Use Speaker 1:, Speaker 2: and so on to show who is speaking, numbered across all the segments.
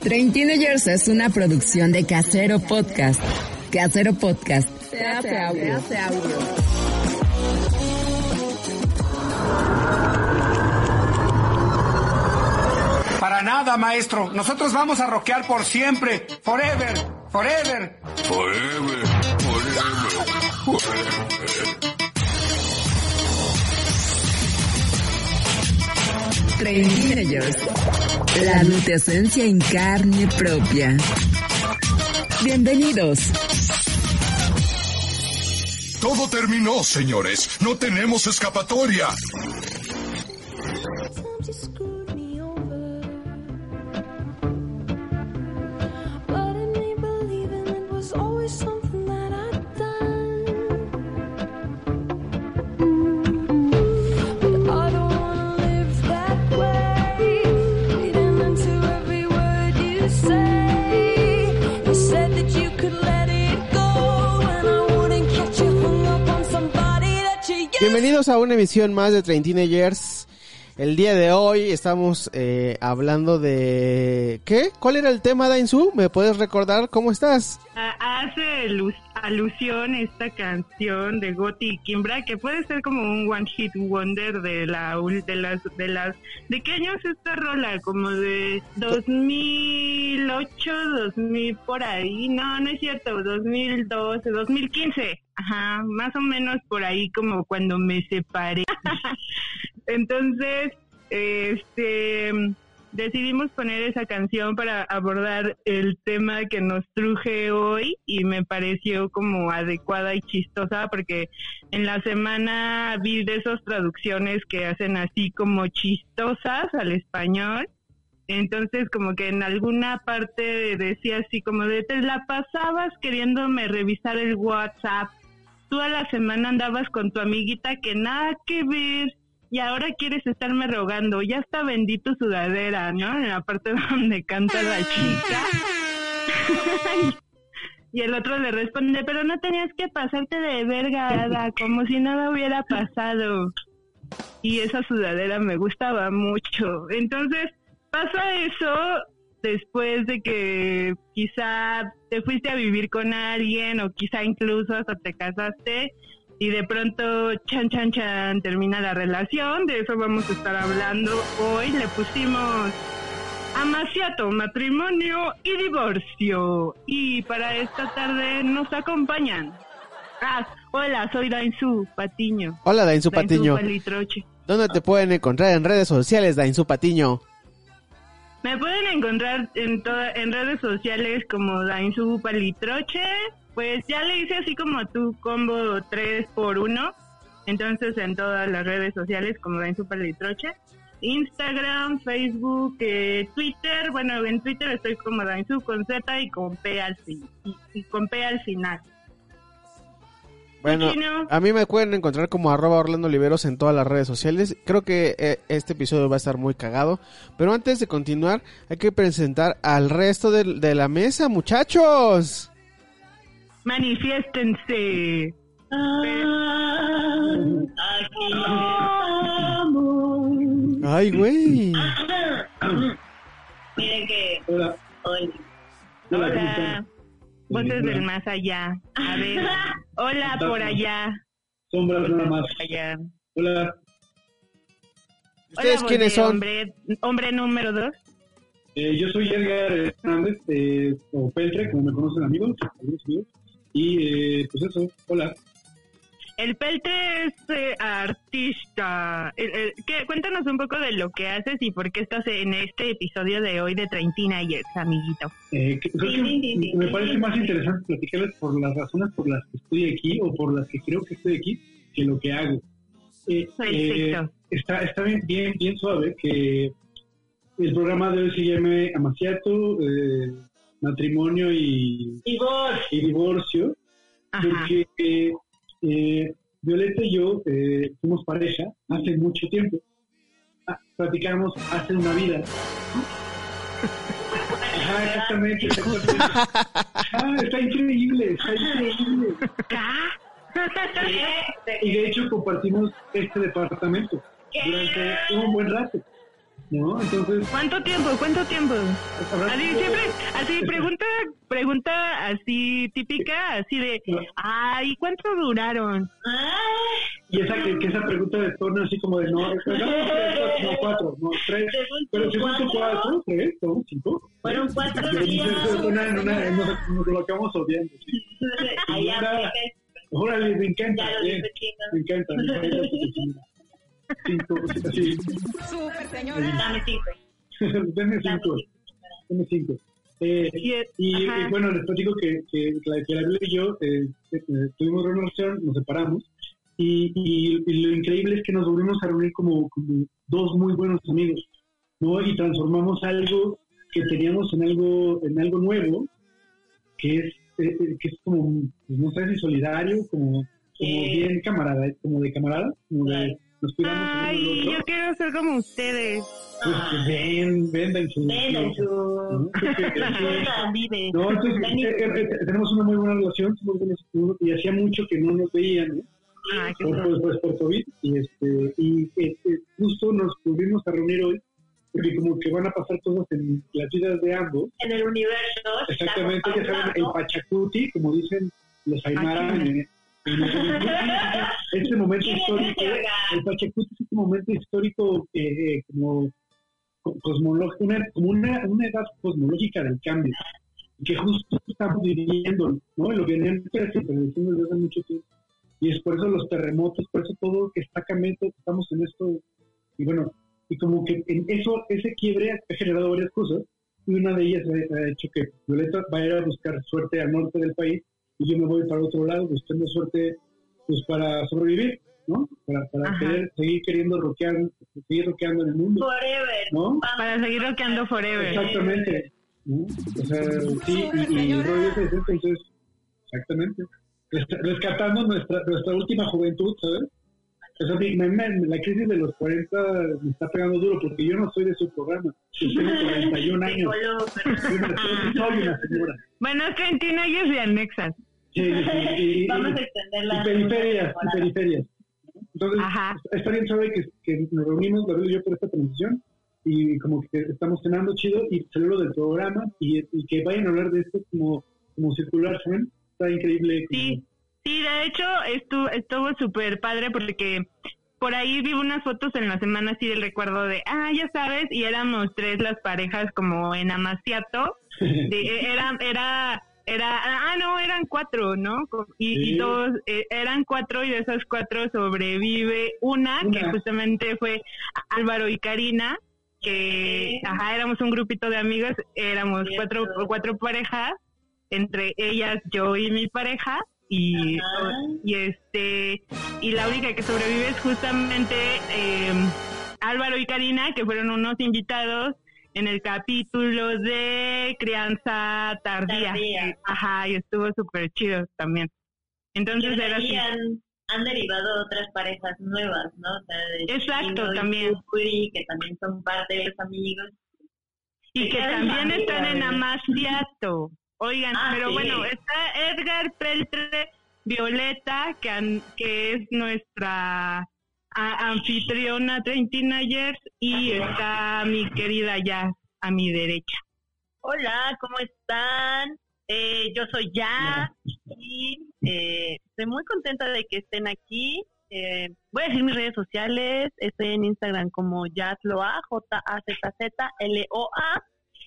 Speaker 1: Train Teenagers es una producción de Casero Podcast. Casero Podcast. Se hace audio. Se hace audio.
Speaker 2: Para nada, maestro. Nosotros vamos a rockear por siempre. Forever. Forever.
Speaker 3: Forever. Forever. Forever.
Speaker 1: Train Teenagers. La adultecencia en carne propia. Bienvenidos.
Speaker 3: Todo terminó, señores. No tenemos escapatoria.
Speaker 4: Bienvenidos a una emisión más de Train Teenagers. El día de hoy estamos eh, hablando de... ¿Qué? ¿Cuál era el tema, Dainzu? ¿Me puedes recordar? ¿Cómo estás?
Speaker 5: Hace alusión esta canción de Gotti y Kimbra, que puede ser como un one hit wonder de la de las de las de qué año es esta rola, como de 2008, 2000 por ahí. No, no es cierto, 2012, 2015. Ajá, más o menos por ahí como cuando me separé. Entonces, este decidimos poner esa canción para abordar el tema que nos truje hoy y me pareció como adecuada y chistosa porque en la semana vi de esas traducciones que hacen así como chistosas al español. Entonces como que en alguna parte decía así como de te la pasabas queriéndome revisar el WhatsApp. Toda la semana andabas con tu amiguita que nada que ver y ahora quieres estarme rogando, ya está bendito sudadera, ¿no? En la parte donde canta la chica. y el otro le responde, pero no tenías que pasarte de verga, como si nada hubiera pasado. Y esa sudadera me gustaba mucho. Entonces, pasa eso después de que quizá te fuiste a vivir con alguien o quizá incluso hasta te casaste y de pronto, chan, chan, chan, termina la relación. De eso vamos a estar hablando hoy. Le pusimos amaciato, matrimonio y divorcio. Y para esta tarde nos acompañan. Ah, hola, soy Dainzu Patiño.
Speaker 4: Hola, Dainzu Patiño.
Speaker 5: Palitroche.
Speaker 4: ¿Dónde te pueden encontrar en redes sociales, Dainzu Patiño?
Speaker 5: Me pueden encontrar en, en redes sociales como Dainzu Palitroche, pues ya le hice así como tu combo 3 por 1 entonces en todas las redes sociales como ven Super Litroche, Instagram, Facebook, eh, Twitter, bueno en Twitter estoy como Dainzu con Z y con P al, y, con P al final.
Speaker 4: Bueno, a mí me pueden encontrar como arroba Orlando Oliveros en todas las redes sociales. Creo que eh, este episodio va a estar muy cagado. Pero antes de continuar, hay que presentar al resto de la mesa, muchachos
Speaker 5: manifiéstense.
Speaker 4: Ay, güey.
Speaker 5: Miren que hola. Hola. Voces del más allá. A ver. Hola por allá.
Speaker 6: Sombras nada más. Allá. Hola.
Speaker 4: ¿Ustedes quiénes son?
Speaker 5: Hombre, hombre número dos.
Speaker 6: Eh, yo soy Edgar Hernández, eh, o Peltre, como me conocen amigos, amigos. Y eh, pues eso, hola.
Speaker 5: El Peltre es eh, artista. ¿qué? Cuéntanos un poco de lo que haces y por qué estás en este episodio de hoy de Treintina y amiguito.
Speaker 6: Eh, me parece más interesante platicarles por las razones por las que estoy aquí o por las que creo que estoy aquí que lo que hago. Eh, está está bien, bien, bien suave que el programa de hoy se llama Amaciato, eh, matrimonio y,
Speaker 7: Divorcio.
Speaker 6: y divorcio,
Speaker 5: Ajá.
Speaker 6: porque eh, eh, Violeta y yo eh, fuimos pareja hace mucho tiempo. Ah, platicamos hace una vida. Ajá, exactamente. exactamente. Ah, está increíble, está increíble. Y de hecho compartimos este departamento durante un buen rato. ¿No? Entonces,
Speaker 5: ¿Cuánto tiempo? ¿Cuánto tiempo? Así siempre, así pregunta, pregunta así típica, así de, ay, ¿cuánto duraron?
Speaker 6: Y esa, que, que esa pregunta de torno así como de no, no, tres, no, cuatro, no, tres, pero según tu
Speaker 7: cuatro,
Speaker 6: cuatro, tres, no, cinco.
Speaker 7: Fueron cuatro
Speaker 6: Pero
Speaker 7: días.
Speaker 6: una, una, nos, lo acabamos odiando. sí. Ahora- Órale, me encanta, me encanta. Me encanta tu cocina. Cinco, así,
Speaker 7: Dame cinco.
Speaker 6: denme
Speaker 7: Dame
Speaker 6: cinco,
Speaker 7: cinco.
Speaker 6: denme cinco. Eh,
Speaker 5: Y,
Speaker 6: y bueno, les platico que, que, la, que la Biblia y yo eh, eh, tuvimos una relación, nos separamos, y, y- y lo increíble es que nos volvimos a reunir como, como dos muy buenos amigos, ¿no? Y transformamos algo que teníamos en algo, en algo nuevo, que es, eh, eh, que es como, pues, no sé si solidario, como, como
Speaker 7: Sí.
Speaker 6: bien camarada, como de camarada, como de nos cuidamos
Speaker 5: Ay, yo quiero ser como ustedes.
Speaker 6: Pues, ven, ven, ven, su-
Speaker 7: Ven en
Speaker 6: ¿no?
Speaker 7: su...
Speaker 6: No, entonces eh, eh, eh, tenemos una muy buena relación y hacía mucho que no nos veían ¿no?
Speaker 5: Ay, qué
Speaker 6: por, pues, por COVID y, este, y eh, eh, justo nos volvimos a reunir hoy porque como que van a pasar cosas en las vidas de ambos.
Speaker 7: En el universo.
Speaker 6: Exactamente, ya saben, el. Pachacuti, como dicen los Aymara,
Speaker 5: Ah,
Speaker 6: en, en este momento
Speaker 7: ¿Quién es
Speaker 6: histórico, el Pachacuti es este momento histórico eh, como co- cosmológico, una, como una, una edad cosmológica del cambio, que justo estamos viviendo, ¿no? Lo que venían prediciendo desde hace mucho tiempo. Y es por eso los terremotos, por eso todo que está cambiando, estamos en esto, y bueno, y como que en eso, ese quiebre ha generado varias cosas, y una de ellas ha, hecho que Violeta va a ir a buscar suerte al norte del país, y yo me voy para otro lado buscando suerte pues para sobrevivir, ¿no? Para, para querer, seguir queriendo rockear, seguir rockeando en el mundo,
Speaker 7: Forever.
Speaker 6: ¿no?
Speaker 5: Para seguir rockeando forever.
Speaker 6: Exactamente. ¿no? O sea, sí, y, y entonces, exactamente. Rescatando nuestra, nuestra última juventud, ¿sabes? O sea, me- me- la crisis de los 40 me está pegando duro porque yo no soy de su programa. Yo tengo 41
Speaker 7: De
Speaker 6: años. Soy una, soy una señora.
Speaker 5: Bueno, es que en teenagers y
Speaker 6: y- y-
Speaker 7: Vamos a extender
Speaker 6: y
Speaker 7: la...
Speaker 6: periferias, y periferias. Entonces,
Speaker 5: Ajá.
Speaker 6: está bien saber que, que nos reunimos, Gabriel y yo, por esta transición, y como que estamos cenando chido, y lo del programa, y, y que vayan a hablar de esto como, como circular, ¿saben? Está increíble. como-
Speaker 5: Sí, sí, de hecho estuvo estuvo súper padre porque por ahí vi unas fotos en la semana así del recuerdo de, ah, ya sabes, y éramos tres las parejas como en Amaciato. De, era, era, era, ah, no, eran cuatro, ¿no? Y,
Speaker 6: Sí.
Speaker 5: y todos, eh, eran cuatro y de esas cuatro sobrevive una, que justamente fue Álvaro y Karina, que, ajá, éramos un grupito de amigos, éramos cuatro, cuatro parejas, entre ellas yo y mi pareja, y,
Speaker 7: Ajá.
Speaker 5: y este, y la única que sobrevive es justamente eh, Álvaro y Karina, que fueron unos invitados en el capítulo de crianza tardía.
Speaker 7: Tardía.
Speaker 5: Ajá, y estuvo súper chido también. Entonces
Speaker 7: Y
Speaker 5: era así.
Speaker 7: han, han derivado otras parejas nuevas, ¿no? O sea, de
Speaker 5: Exacto,
Speaker 7: y
Speaker 5: también.
Speaker 7: Que también son parte de los amigos.
Speaker 5: Y que también
Speaker 7: familia,
Speaker 5: están en. Amaciato. Oigan,
Speaker 7: Ah,
Speaker 5: pero
Speaker 7: sí.
Speaker 5: bueno, está Edgar Peltre Violeta, que es nuestra a- anfitriona Teenagers, y está mi querida Jazz a mi derecha.
Speaker 8: Hola, ¿cómo están? Eh, yo soy Ya y eh, estoy muy contenta de que estén aquí. Eh, voy a decir mis redes sociales. Estoy en Instagram como Jazloa, J-A-Z-Z-L-O-A.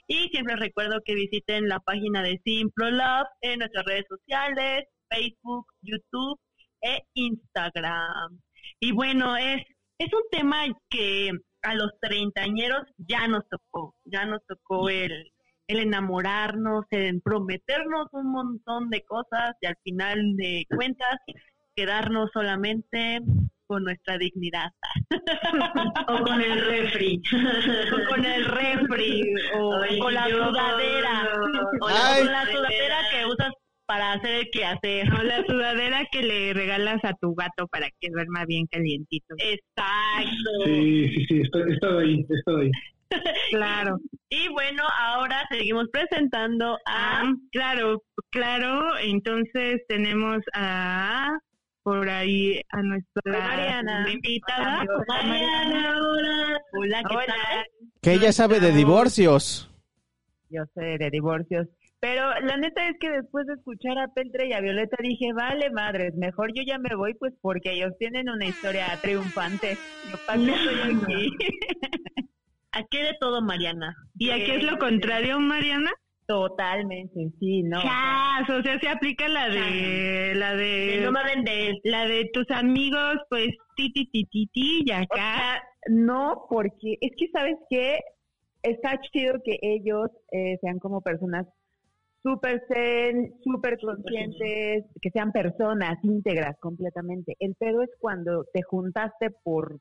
Speaker 8: Y siempre recuerdo que visiten la página de Simple Love en nuestras redes sociales, Facebook, YouTube e Instagram. Y bueno, es, es un tema que a los treintañeros ya nos tocó, ya nos tocó el, el enamorarnos, el prometernos un montón de cosas y al final de cuentas quedarnos solamente con nuestra dignidad.
Speaker 7: O con el refri.
Speaker 8: O con el refri. o
Speaker 7: Ay,
Speaker 8: con la
Speaker 7: yo
Speaker 8: sudadera. O con la sudadera que usas para hacer el quehacer.
Speaker 5: O la sudadera que le regalas a tu gato para que duerma bien calientito.
Speaker 8: Exacto.
Speaker 6: Sí, sí, sí, está, he estado ahí, estado ahí.
Speaker 5: Claro.
Speaker 8: Y bueno, ahora seguimos presentando a...
Speaker 5: Ah, claro, claro. Entonces tenemos a por ahí a nuestra
Speaker 8: Mariana.
Speaker 5: invitada.
Speaker 8: Mariana, hola. Hola, ¿qué
Speaker 9: Hola.
Speaker 8: tal?
Speaker 4: Que ella sabe de divorcios.
Speaker 9: Yo sé de divorcios. Pero la neta es que después de escuchar a Peltre y a Violeta dije, vale madres, mejor yo ya me voy pues porque ellos tienen una historia triunfante. Yo para qué estoy aquí.
Speaker 8: Aquí de todo, Mariana.
Speaker 5: ¿Y aquí es lo contrario, Mariana?
Speaker 9: Totalmente, sí, no.
Speaker 5: Chas, o sea, se aplica la de la
Speaker 8: Que
Speaker 5: de
Speaker 8: no me
Speaker 5: la de tus amigos, pues ti ti ti ti ti y
Speaker 9: O
Speaker 5: acá.
Speaker 9: sea, no, porque es que, ¿sabes qué? Está chido que ellos eh, sean como personas súper zen, súper conscientes, que sean personas íntegras completamente. El pedo es cuando te juntaste por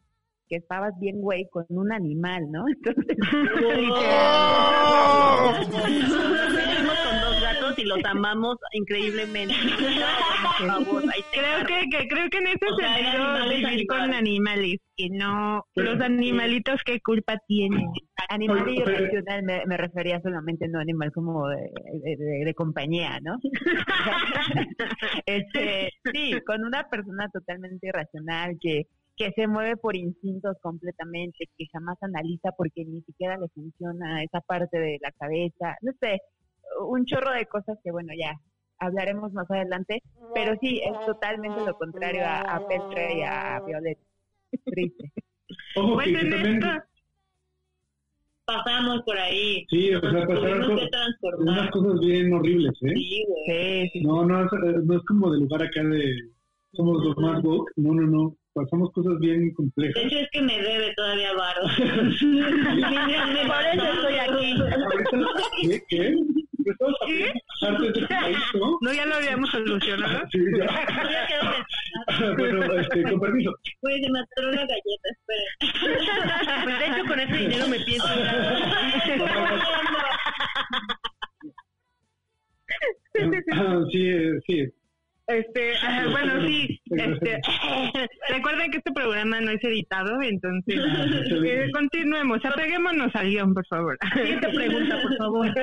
Speaker 9: que estabas bien güey con un animal, ¿no? Entonces,
Speaker 8: con y los amamos increíblemente. Por favor,
Speaker 5: Creo que, que creo que en ese
Speaker 8: O sea,
Speaker 5: sentido
Speaker 8: animales
Speaker 5: vivir con
Speaker 8: animales.
Speaker 5: que no los animalitos qué culpa tienen.
Speaker 9: animal irracional me, me refería solamente no animal como de- de compañía, ¿no? este, sí, con una persona totalmente irracional que que se mueve por instintos completamente, que jamás analiza porque ni siquiera le funciona esa parte de la cabeza, no sé, un chorro de cosas que bueno, ya hablaremos más adelante, pero sí, es totalmente lo contrario a, a Petra y a Violet. Triste.
Speaker 6: Ojo,
Speaker 5: Pues
Speaker 6: que, que
Speaker 5: en
Speaker 6: también,
Speaker 5: esta
Speaker 7: Pasamos por ahí.
Speaker 6: sí, o sea, pasaron unas cosas bien horribles, ¿eh?
Speaker 7: Sí, güey.
Speaker 9: Sí, sí,
Speaker 6: No, no, es, eh, no es como de lugar acá de somos los más woke, no, no, no, pasamos cosas bien
Speaker 7: De
Speaker 6: complejas.
Speaker 7: hecho, es que me debe todavía varo.
Speaker 8: Por eso estoy aquí.
Speaker 6: ¿Qué? ¿Qué? ¿Qué estabas haciendo antes de tu país, no?
Speaker 5: no ya lo habíamos solucionado.
Speaker 6: Sí, ya. Bueno, este, con permiso.
Speaker 7: Güey, se atoró la galleta, esperen.
Speaker 8: Pues de hecho, con ese dinero me pienso.
Speaker 6: Ah, sí, sí.
Speaker 5: Este, ah, bueno, sí, este, recuerden que este programa no es editado, entonces eh, continuemos, apeguémonos al guion, por favor.
Speaker 8: Siguiente pregunta, por favor.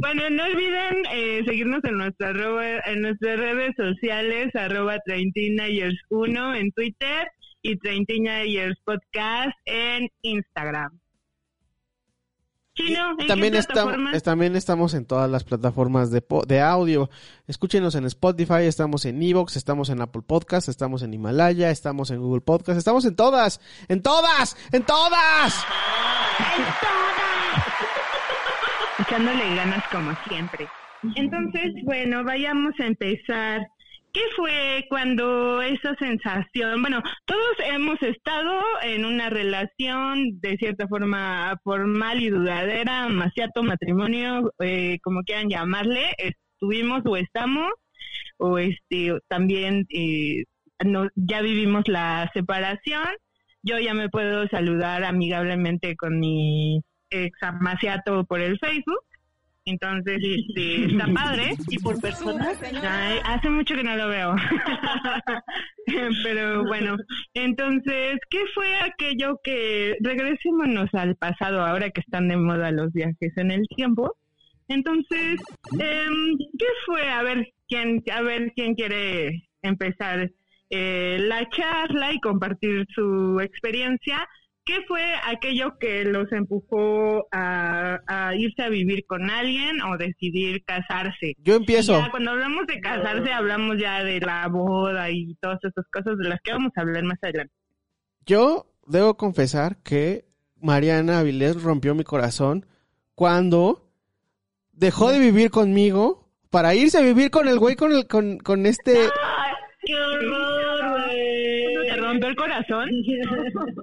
Speaker 5: Bueno, no olviden eh, seguirnos en nuestra arroba- en nuestras redes sociales, arroba 1 en Twitter y 30 Podcast en Instagram. Chino, ¿en
Speaker 4: También,
Speaker 5: qué
Speaker 4: estamos, también estamos en todas las plataformas de, po- de audio. Escúchenos en Spotify, estamos en Evox, estamos en Apple Podcast, estamos en Himalaya, estamos en Google Podcast, estamos en todas, en todas, en todas.
Speaker 5: echándole ganas como siempre. Entonces, bueno, vayamos a empezar. ¿Qué fue cuando esa sensación? Bueno, todos hemos estado en una relación de cierta forma formal y duradera, maciato, matrimonio, eh, como quieran llamarle, estuvimos o estamos, o este, también eh, no, ya vivimos la separación. Yo ya me puedo saludar amigablemente con mi ex amaciato por el Facebook. Entonces, este, está padre.
Speaker 8: Y por personas.
Speaker 5: Hace mucho que no lo veo. Pero bueno, entonces, ¿qué fue aquello que regresémonos al pasado ahora que están de moda los viajes en el tiempo? Entonces, em, ¿qué fue? A ver quién, a ver quién quiere empezar eh, la charla y compartir su experiencia. ¿Qué fue aquello que los empujó a, a irse a vivir con alguien o decidir casarse?
Speaker 4: Yo empiezo.
Speaker 5: Ya, cuando hablamos de casarse, hablamos ya de la boda y todas esas cosas de las que vamos a hablar más adelante.
Speaker 4: Yo debo confesar que Mariana Avilés rompió mi corazón cuando dejó de vivir conmigo para irse a vivir con el güey con el con, con este
Speaker 7: ¡Qué horror,
Speaker 5: corazón. razón?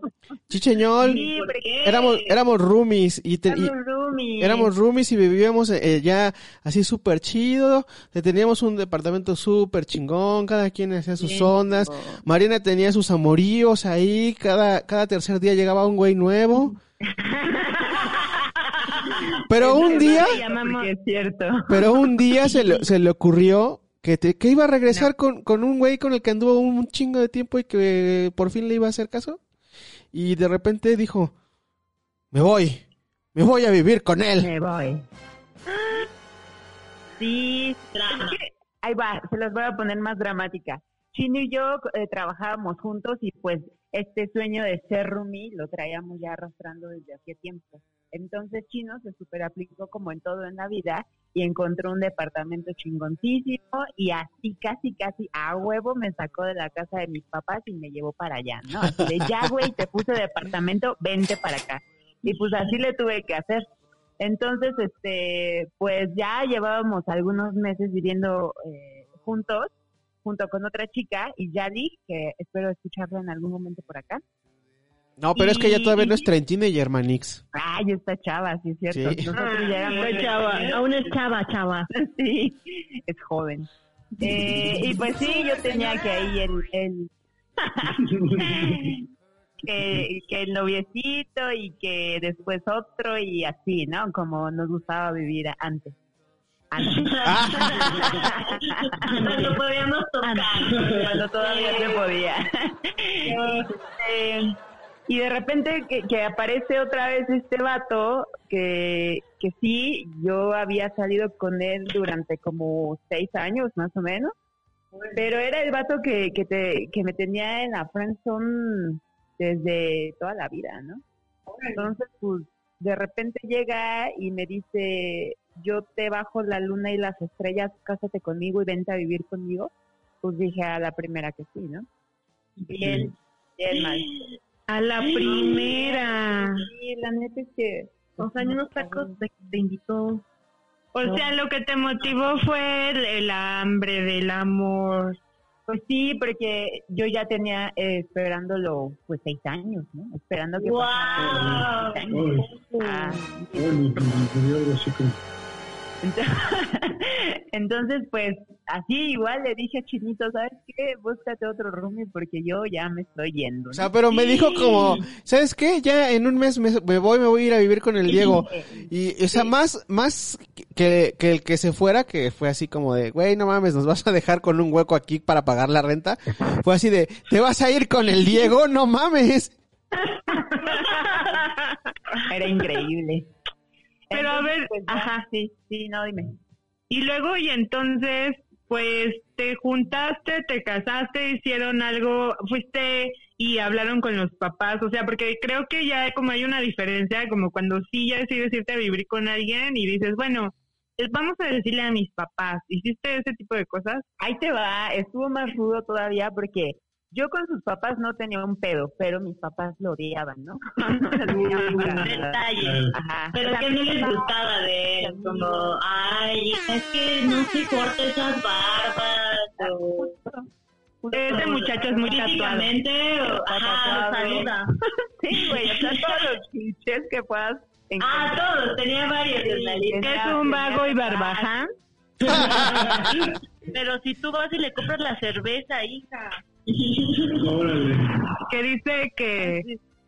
Speaker 4: Chicheñol,
Speaker 9: Sí, ¿por qué?
Speaker 4: éramos, éramos roomies y, te- y-
Speaker 9: Éramos roomies.
Speaker 4: éramos roomies y vivíamos eh, ya así súper chido. Teníamos un departamento súper chingón, cada quien hacía sus
Speaker 9: Bien
Speaker 4: ondas.
Speaker 9: chingón.
Speaker 4: Mariana tenía sus amoríos ahí, cada, cada tercer día llegaba un güey nuevo. Pero un día,
Speaker 5: llamamos-
Speaker 4: pero un día se le, se le ocurrió que, te- que iba a regresar con, con un güey con el que anduvo un chingo de tiempo y que por fin le iba a hacer caso. Y de repente dijo, me voy, me voy a vivir con él.
Speaker 9: Me voy. Sí,
Speaker 7: Drama.
Speaker 9: es que- ahí va, se los voy a poner más dramática. Chino y yo eh, trabajábamos juntos y pues este sueño de ser roomie lo traíamos ya arrastrando desde hacía tiempo. Entonces Chino se super aplicó como en todo en la vida y encontró un departamento chingoncísimo y así casi casi a huevo me sacó de la casa de mis papás y me llevó para allá, ¿no? Así de ya güey, te puse departamento, vente para acá. Y pues así le tuve que hacer. Entonces, este, pues ya llevábamos algunos meses viviendo eh, juntos, junto con otra chica, y Yali, que espero escucharla en algún momento por acá.
Speaker 4: No, pero es que ella todavía no es
Speaker 9: y
Speaker 4: Hermanix.
Speaker 9: Ay, está chava, sí es cierto.
Speaker 4: Sí.
Speaker 9: Nosotros ya éramos
Speaker 5: Fue chava, aún es chava, chava.
Speaker 9: sí, es joven. Eh, y pues sí, yo tenía que ahí el, el que, que el noviecito y que después otro y así, ¿no? Como nos gustaba vivir antes. Antes.
Speaker 7: Cuando podíamos tocar.
Speaker 9: Cuando todavía se podía. Eh, y de repente que, que aparece otra vez este vato que, que sí, yo había salido con él durante como seis años más o menos, pero era el vato que, que, te, que me tenía en la friendzone desde toda la vida, ¿no? Entonces, pues, de repente llega y me dice, yo te bajo la luna y las estrellas, cásate conmigo y vente a vivir conmigo. Pues dije a la primera que sí, ¿no? Bien, bien mal.
Speaker 5: A la primera.
Speaker 9: Sí, la neta es que...
Speaker 7: O sea, unos tacos te, te invitó.
Speaker 5: O sea, lo que te motivó fue el, el hambre del amor.
Speaker 9: Pues sí, porque yo ya tenía eh, esperándolo pues seis años, ¿no? Esperando que pasara
Speaker 7: ¡Wow!
Speaker 9: seis años. Ah,
Speaker 6: Bueno, me dio algo así como...
Speaker 9: Ent- Entonces, pues, así igual le dije a Chinito, ¿sabes qué? Búscate otro roomie porque yo ya me estoy yendo.
Speaker 4: O sea, pero me dijo como, ¿sabes qué? Ya en un mes me, me voy, me voy a ir a vivir con el Diego. Y, o sea, más, más que, que el que se fuera, que fue así como de, güey, no mames, nos vas a dejar con un hueco aquí para pagar la renta. Fue así de, ¿te vas a ir con el Diego? No mames.
Speaker 9: Era increíble.
Speaker 5: Pero a ver,
Speaker 9: pues,
Speaker 5: ajá.
Speaker 9: sí, sí, no, dime.
Speaker 5: Y luego, y entonces, pues te juntaste, te casaste, hicieron algo, fuiste y hablaron con los papás, o sea, porque creo que ya como hay una diferencia, como cuando sí ya decides irte a vivir con alguien y dices, bueno, vamos a decirle a mis papás, ¿hiciste ese tipo de cosas?
Speaker 9: Ahí te va, estuvo más rudo todavía porque yo con sus papás no tenía un pedo, pero mis papás lo odiaban, ¿no?
Speaker 7: Detalles.
Speaker 9: Ajá.
Speaker 7: Pero
Speaker 9: O sea,
Speaker 7: que no les gustaba de él, como, ay, es que no se corta esas barbas, o...
Speaker 5: Ese muchacho es muy tatuado.
Speaker 7: O, ajá, saluda.
Speaker 9: Sí, güey, o sea, todos los clichés que puedas
Speaker 7: Ah,
Speaker 9: encontrar.
Speaker 7: todos, tenía varios en la lista.
Speaker 5: Es un vago y barbaján.
Speaker 7: Pero si tú vas y le compras la cerveza, hija.
Speaker 6: Órale.
Speaker 5: que dice que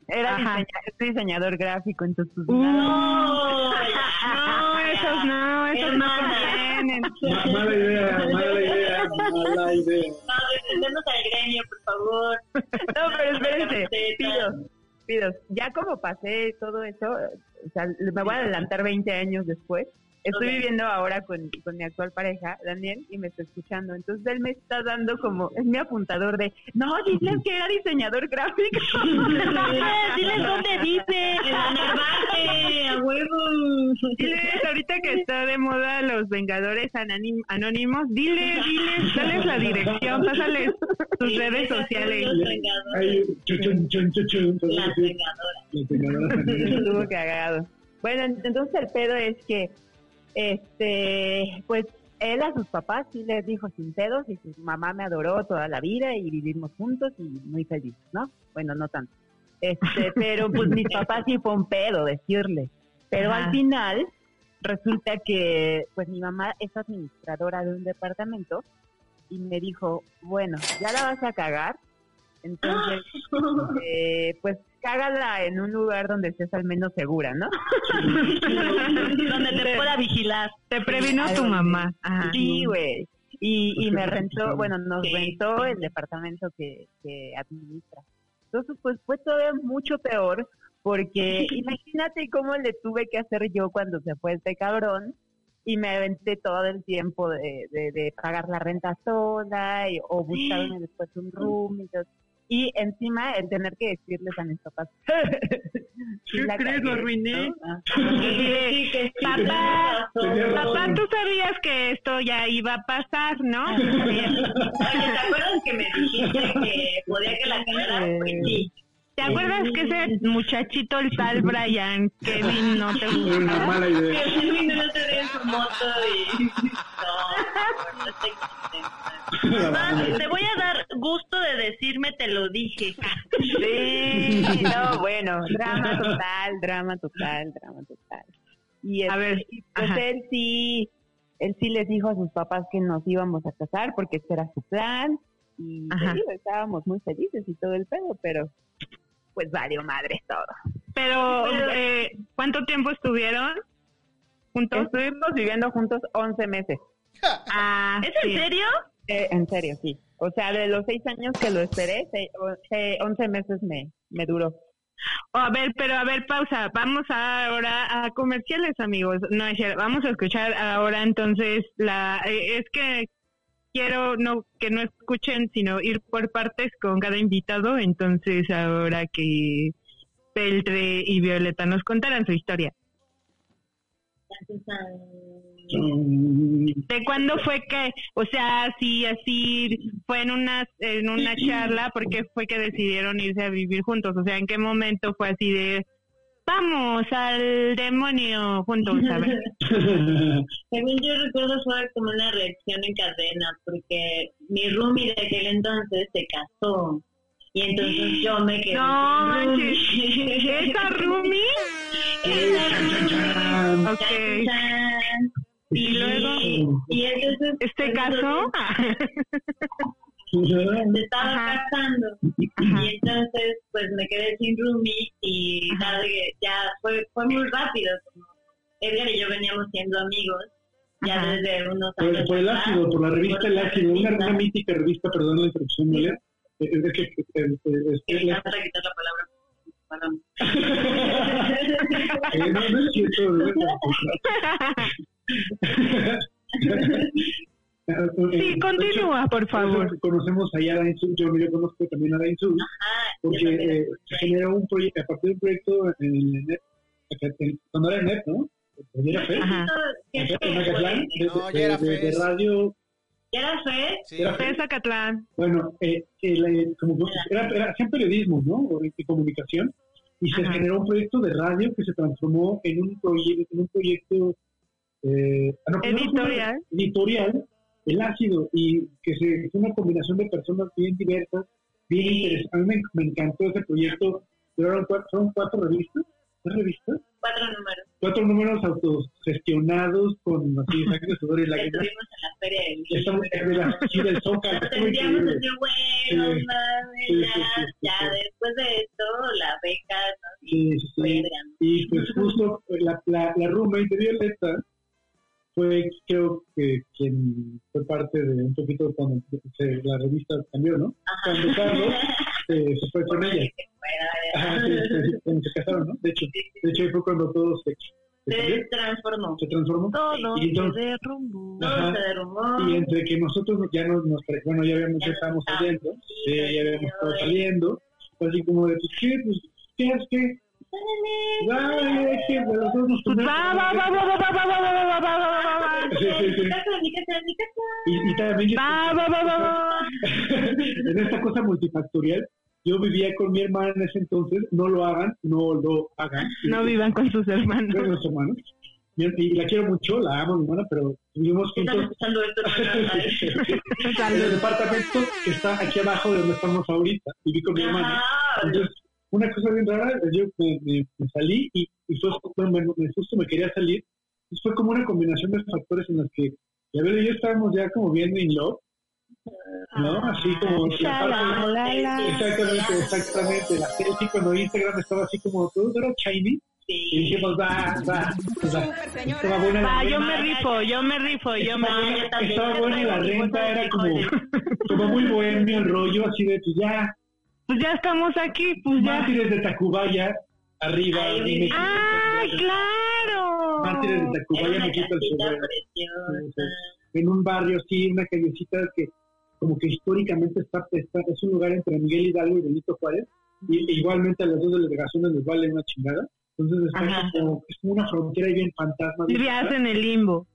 Speaker 9: Era
Speaker 5: Ajá.
Speaker 9: diseña- es diseñador gráfico, entonces pues,
Speaker 7: Uh. No,
Speaker 5: no, esos no, esos no convienen.
Speaker 6: Ma- mala idea, mala idea, mala idea.
Speaker 7: No, defendemos al gremio, por favor.
Speaker 9: No, pero espérense, pido, pido. Ya como pasé todo eso, o sea, me voy a adelantar 20 años después. Estoy viviendo ahora con, con mi actual pareja, Daniel, y me está escuchando. Entonces él me está dando como, es mi apuntador de, no, diles que era diseñador gráfico.
Speaker 7: Diles dónde vive, en la a huevo.
Speaker 5: Diles, ahorita que está de moda los Vengadores anonim- Anónimos, diles, diles, dales la dirección, pásales sus redes sociales.
Speaker 7: Las vengadoras.
Speaker 9: Estuvo cagado. Bueno, entonces el pedo es que, este, pues él a sus papás sí les dijo sin pedos y su mamá me adoró toda la vida y vivimos juntos y muy felices, ¿no? Bueno, no tanto. Este, pero pues mis papás sí fue un pedo decirle. Pero
Speaker 7: Ajá.
Speaker 9: al final resulta que pues mi mamá es administradora de un departamento y me dijo, bueno, ya la vas a cagar, entonces eh, pues cágala en un lugar donde estés al menos segura, ¿no?
Speaker 7: Donde te pueda vigilar.
Speaker 5: Te previno tu mamá. Ajá.
Speaker 9: Sí, güey. Y, y me rentó, bueno, nos
Speaker 7: Sí.
Speaker 9: rentó el departamento que, que administra. Entonces, pues fue todavía mucho peor, porque imagínate cómo le tuve que hacer yo cuando se fue este cabrón y me aventé todo el tiempo de, de, de pagar la renta sola y, o buscarme después un room y todo. Y encima el tener que decirles a mis papás. sí
Speaker 5: ¿Qué
Speaker 9: la
Speaker 5: crees? Lo arruiné.
Speaker 9: ¿no? Ah.
Speaker 7: Sí, que sí,
Speaker 5: Papá,
Speaker 6: Tenía.
Speaker 5: Papá, tú sabías que esto ya iba a pasar, ¿no?
Speaker 7: Oye, ¿te acuerdas que me dijiste que podía que la cagara? Pues sí.
Speaker 5: ¿Te acuerdas que ese muchachito, el tal Brian Kevin, no te
Speaker 6: Era una
Speaker 5: gustaba?
Speaker 6: mala
Speaker 7: Que
Speaker 6: idea.
Speaker 7: Silvino no se ve en su moto y... No, no está existente. Te voy a dar gusto de decirme te lo dije.
Speaker 9: Sí, no, bueno, drama total, drama total, drama total. Y
Speaker 5: A
Speaker 9: este,
Speaker 5: ver,
Speaker 9: pues él sí, él sí les dijo a sus papás que nos íbamos a casar porque ese era su plan y digo, estábamos muy felices y todo el pedo, pero pues valió madre todo.
Speaker 5: Pero, eh, ¿cuánto tiempo estuvieron juntos?
Speaker 9: Estuvimos viviendo juntos 11 meses.
Speaker 5: Ah,
Speaker 7: ¿Es
Speaker 5: sí.
Speaker 7: en serio?
Speaker 9: Eh, en serio, sí. O sea, de los seis años que lo esperé, se- o- se- 11 meses me, me duró.
Speaker 5: Oh, a ver, pero a ver, pausa. Vamos ahora a comerciales, amigos. No es cierto. Vamos a escuchar ahora entonces la. eh, es que quiero no que no escuchen, sino ir por partes con cada invitado. Entonces ahora que Peltre y Violeta nos contaran su historia. ¿De cuándo fue que, o sea, si así fue en una en una charla, por qué fue que decidieron irse a vivir juntos? O sea, ¿en qué momento fue así de vamos al demonio juntos, a ver?
Speaker 7: Según yo recuerdo fue como una reacción en cadena, porque mi roomie de aquel entonces se casó. Y entonces yo me quedé
Speaker 5: No manches,
Speaker 7: roomie.
Speaker 5: ¿esa Rumi?
Speaker 7: Esa roomie.
Speaker 5: Ok. Y luego,
Speaker 7: Y entonces
Speaker 5: ¿este caso?
Speaker 7: se estaba
Speaker 5: Ajá.
Speaker 7: casando.
Speaker 5: Ajá.
Speaker 7: Y entonces pues me quedé sin roomie y
Speaker 5: Ajá.
Speaker 7: ya fue, fue muy rápido. Como Edgar y yo veníamos siendo amigos ya
Speaker 5: Ajá.
Speaker 7: desde unos años.
Speaker 6: por el
Speaker 7: atrás.
Speaker 6: ácido, por la revista
Speaker 7: Por
Speaker 6: El
Speaker 7: la
Speaker 6: Ácido, una,
Speaker 7: revista.
Speaker 6: una mítica revista, perdón la interrupción, Noelia. Eh, Es que, que- que- es
Speaker 7: Que
Speaker 6: que-
Speaker 7: me encanta quitar la palabra. Perdón.
Speaker 6: eh, no, no es cierto.
Speaker 5: Sí, continúa, por favor.
Speaker 6: Conocemos a Yara Insul, yo, yo conozco también a
Speaker 7: yo
Speaker 6: porque eh, se generó un proyecto, a partir de un proyecto en el NET, cuando era NET, ¿no? Cuando era Mazatlán, de,
Speaker 4: No,
Speaker 6: de-
Speaker 4: ya era
Speaker 6: de- de
Speaker 4: FES.
Speaker 6: radio,
Speaker 7: ¿Ya era Fred?
Speaker 4: Sí.
Speaker 6: Era
Speaker 5: De Zacatlán.
Speaker 6: Bueno, eh, el, como, era, era hacían periodismo, ¿no? O de comunicación. Y se
Speaker 5: Ajá.
Speaker 6: generó un proyecto de radio que se transformó en un, proye- en un proyecto eh, no,
Speaker 5: Editorial.
Speaker 6: el ácido, y que se, fue una combinación de personas bien diversas, bien interesantes. A mí me, me encantó ese proyecto. Fueron cuatro, fueron cuatro revistas, ¿tres revistas?
Speaker 7: Cuatro números.
Speaker 6: Cuatro números autogestionados con así sangre, sudor y lágrimas.
Speaker 7: Estuvimos en la feria del libro.
Speaker 6: Estamos de la, sí, del Zócalo,
Speaker 7: sentíamos así, bueno,
Speaker 6: Sí. Sí,
Speaker 7: ya, ya después de esto, la beca.
Speaker 6: Y pues justo la, la, la roommate de Violeta fue, creo que quien fue parte de un poquito cuando se- la revista cambió, ¿no? Cuando Carlos eh, se fue con ella.
Speaker 7: que fuera,
Speaker 6: Ajá, sí, sí, sí, cuando se casaron, ¿no? De hecho, de hecho fue cuando todo se, se,
Speaker 7: transformó.
Speaker 6: se transformó.
Speaker 5: Todo
Speaker 6: Y entonces-
Speaker 5: se derrumbó.
Speaker 6: Ajá.
Speaker 7: se derrumbó.
Speaker 6: Y entre que nosotros ya nos, nos bueno, ya habíamos,
Speaker 7: Ya
Speaker 6: estábamos saliendo,
Speaker 7: sí,
Speaker 6: ya habíamos estado saliendo, así como de, pues, ¿qué? Pues, ¿qué en esta cosa multifactorial, yo vivía con mi hermana en ese entonces, no lo hagan, no lo hagan.
Speaker 5: No vivan con sus hermanos.
Speaker 6: Con los hermanos. Y la quiero mucho, la amo, mi hermana, pero vivimos juntos. en el departamento que está aquí abajo de donde estamos ahorita. Viví con mi hermana. Entonces, una cosa bien rara, yo me, me- me salí y, y fue, bueno, me, me- justo me quería salir. Entonces fue como una combinación de factores en los que Gabriel y yo estábamos ya como bien in love, ¿no? Así como... la. Exactamente, exactamente. La selfie cuando Instagram estaba así como todo era shiny. Y dijimos, va, va, va. Estaba buena la
Speaker 5: Va, yo me
Speaker 6: renta.
Speaker 5: rifo, yo me rifo, yo me
Speaker 7: yo
Speaker 5: rifo.
Speaker 6: Estaba buena la renta, era como, como muy bohemio el rollo, así de, pues ya,
Speaker 5: Pues ya estamos aquí, pues ya.
Speaker 6: mártires de Tacubaya, arriba,
Speaker 7: Ahí
Speaker 6: y me
Speaker 7: viví.
Speaker 6: quito
Speaker 5: ¡Ay, claro!
Speaker 6: Mártires de Tacubaya me quito el. En un barrio, sí, una callecita que como que históricamente está, está- es un lugar entre Miguel Hidalgo y Benito Juárez, y e igualmente a las dos delegaciones les vale una chingada. Entonces está como, es como una frontera ahí bien fantasma.
Speaker 5: Vivías en el limbo.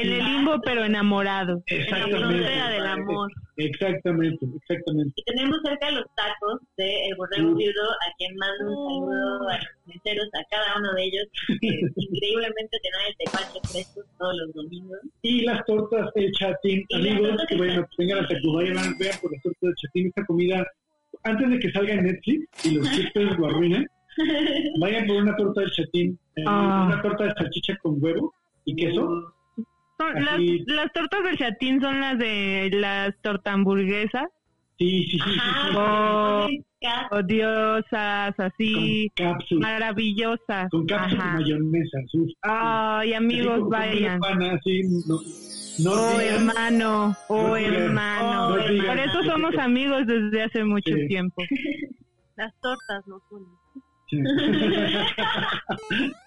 Speaker 5: En el limbo, pero enamorado.
Speaker 6: Exactamente.
Speaker 7: frontera del
Speaker 5: amor.
Speaker 6: Exactamente, exactamente.
Speaker 7: Y tenemos cerca los tacos de El Borrego
Speaker 6: Mm.
Speaker 7: Viudo, a quien mando un saludo a los meseros, a cada uno de ellos, que increíblemente te dan el tepache fresco todos los domingos.
Speaker 6: Y las tortas del chatín,
Speaker 7: Y
Speaker 6: amigos, que bueno, que vengan a Tacubaya, van, vean por las tortas del chatín, esta comida, antes de que salga en Netflix y los chistes lo arruinen, vayan por una torta del chatín, eh,
Speaker 5: Ah.
Speaker 6: una torta de salchicha con huevo y queso.
Speaker 5: Son, las, las tortas del chatín son las de las tortamburguesas.
Speaker 6: Sí, sí, sí, sí,
Speaker 7: Ajá,
Speaker 6: sí.
Speaker 5: Oh, odiosas, así,
Speaker 6: Con cápsulas,
Speaker 5: maravillosas.
Speaker 6: con cápsulas mayonesa.
Speaker 5: Ay,
Speaker 6: Así
Speaker 5: amigos, vayan.
Speaker 6: una pana, así, no, no
Speaker 5: Oh,
Speaker 6: digan-
Speaker 5: hermano, oh,
Speaker 6: No
Speaker 5: hermano.
Speaker 6: digan-
Speaker 5: Por eso somos amigos desde hace mucho
Speaker 6: Sí.
Speaker 5: tiempo.
Speaker 8: Las tortas no son.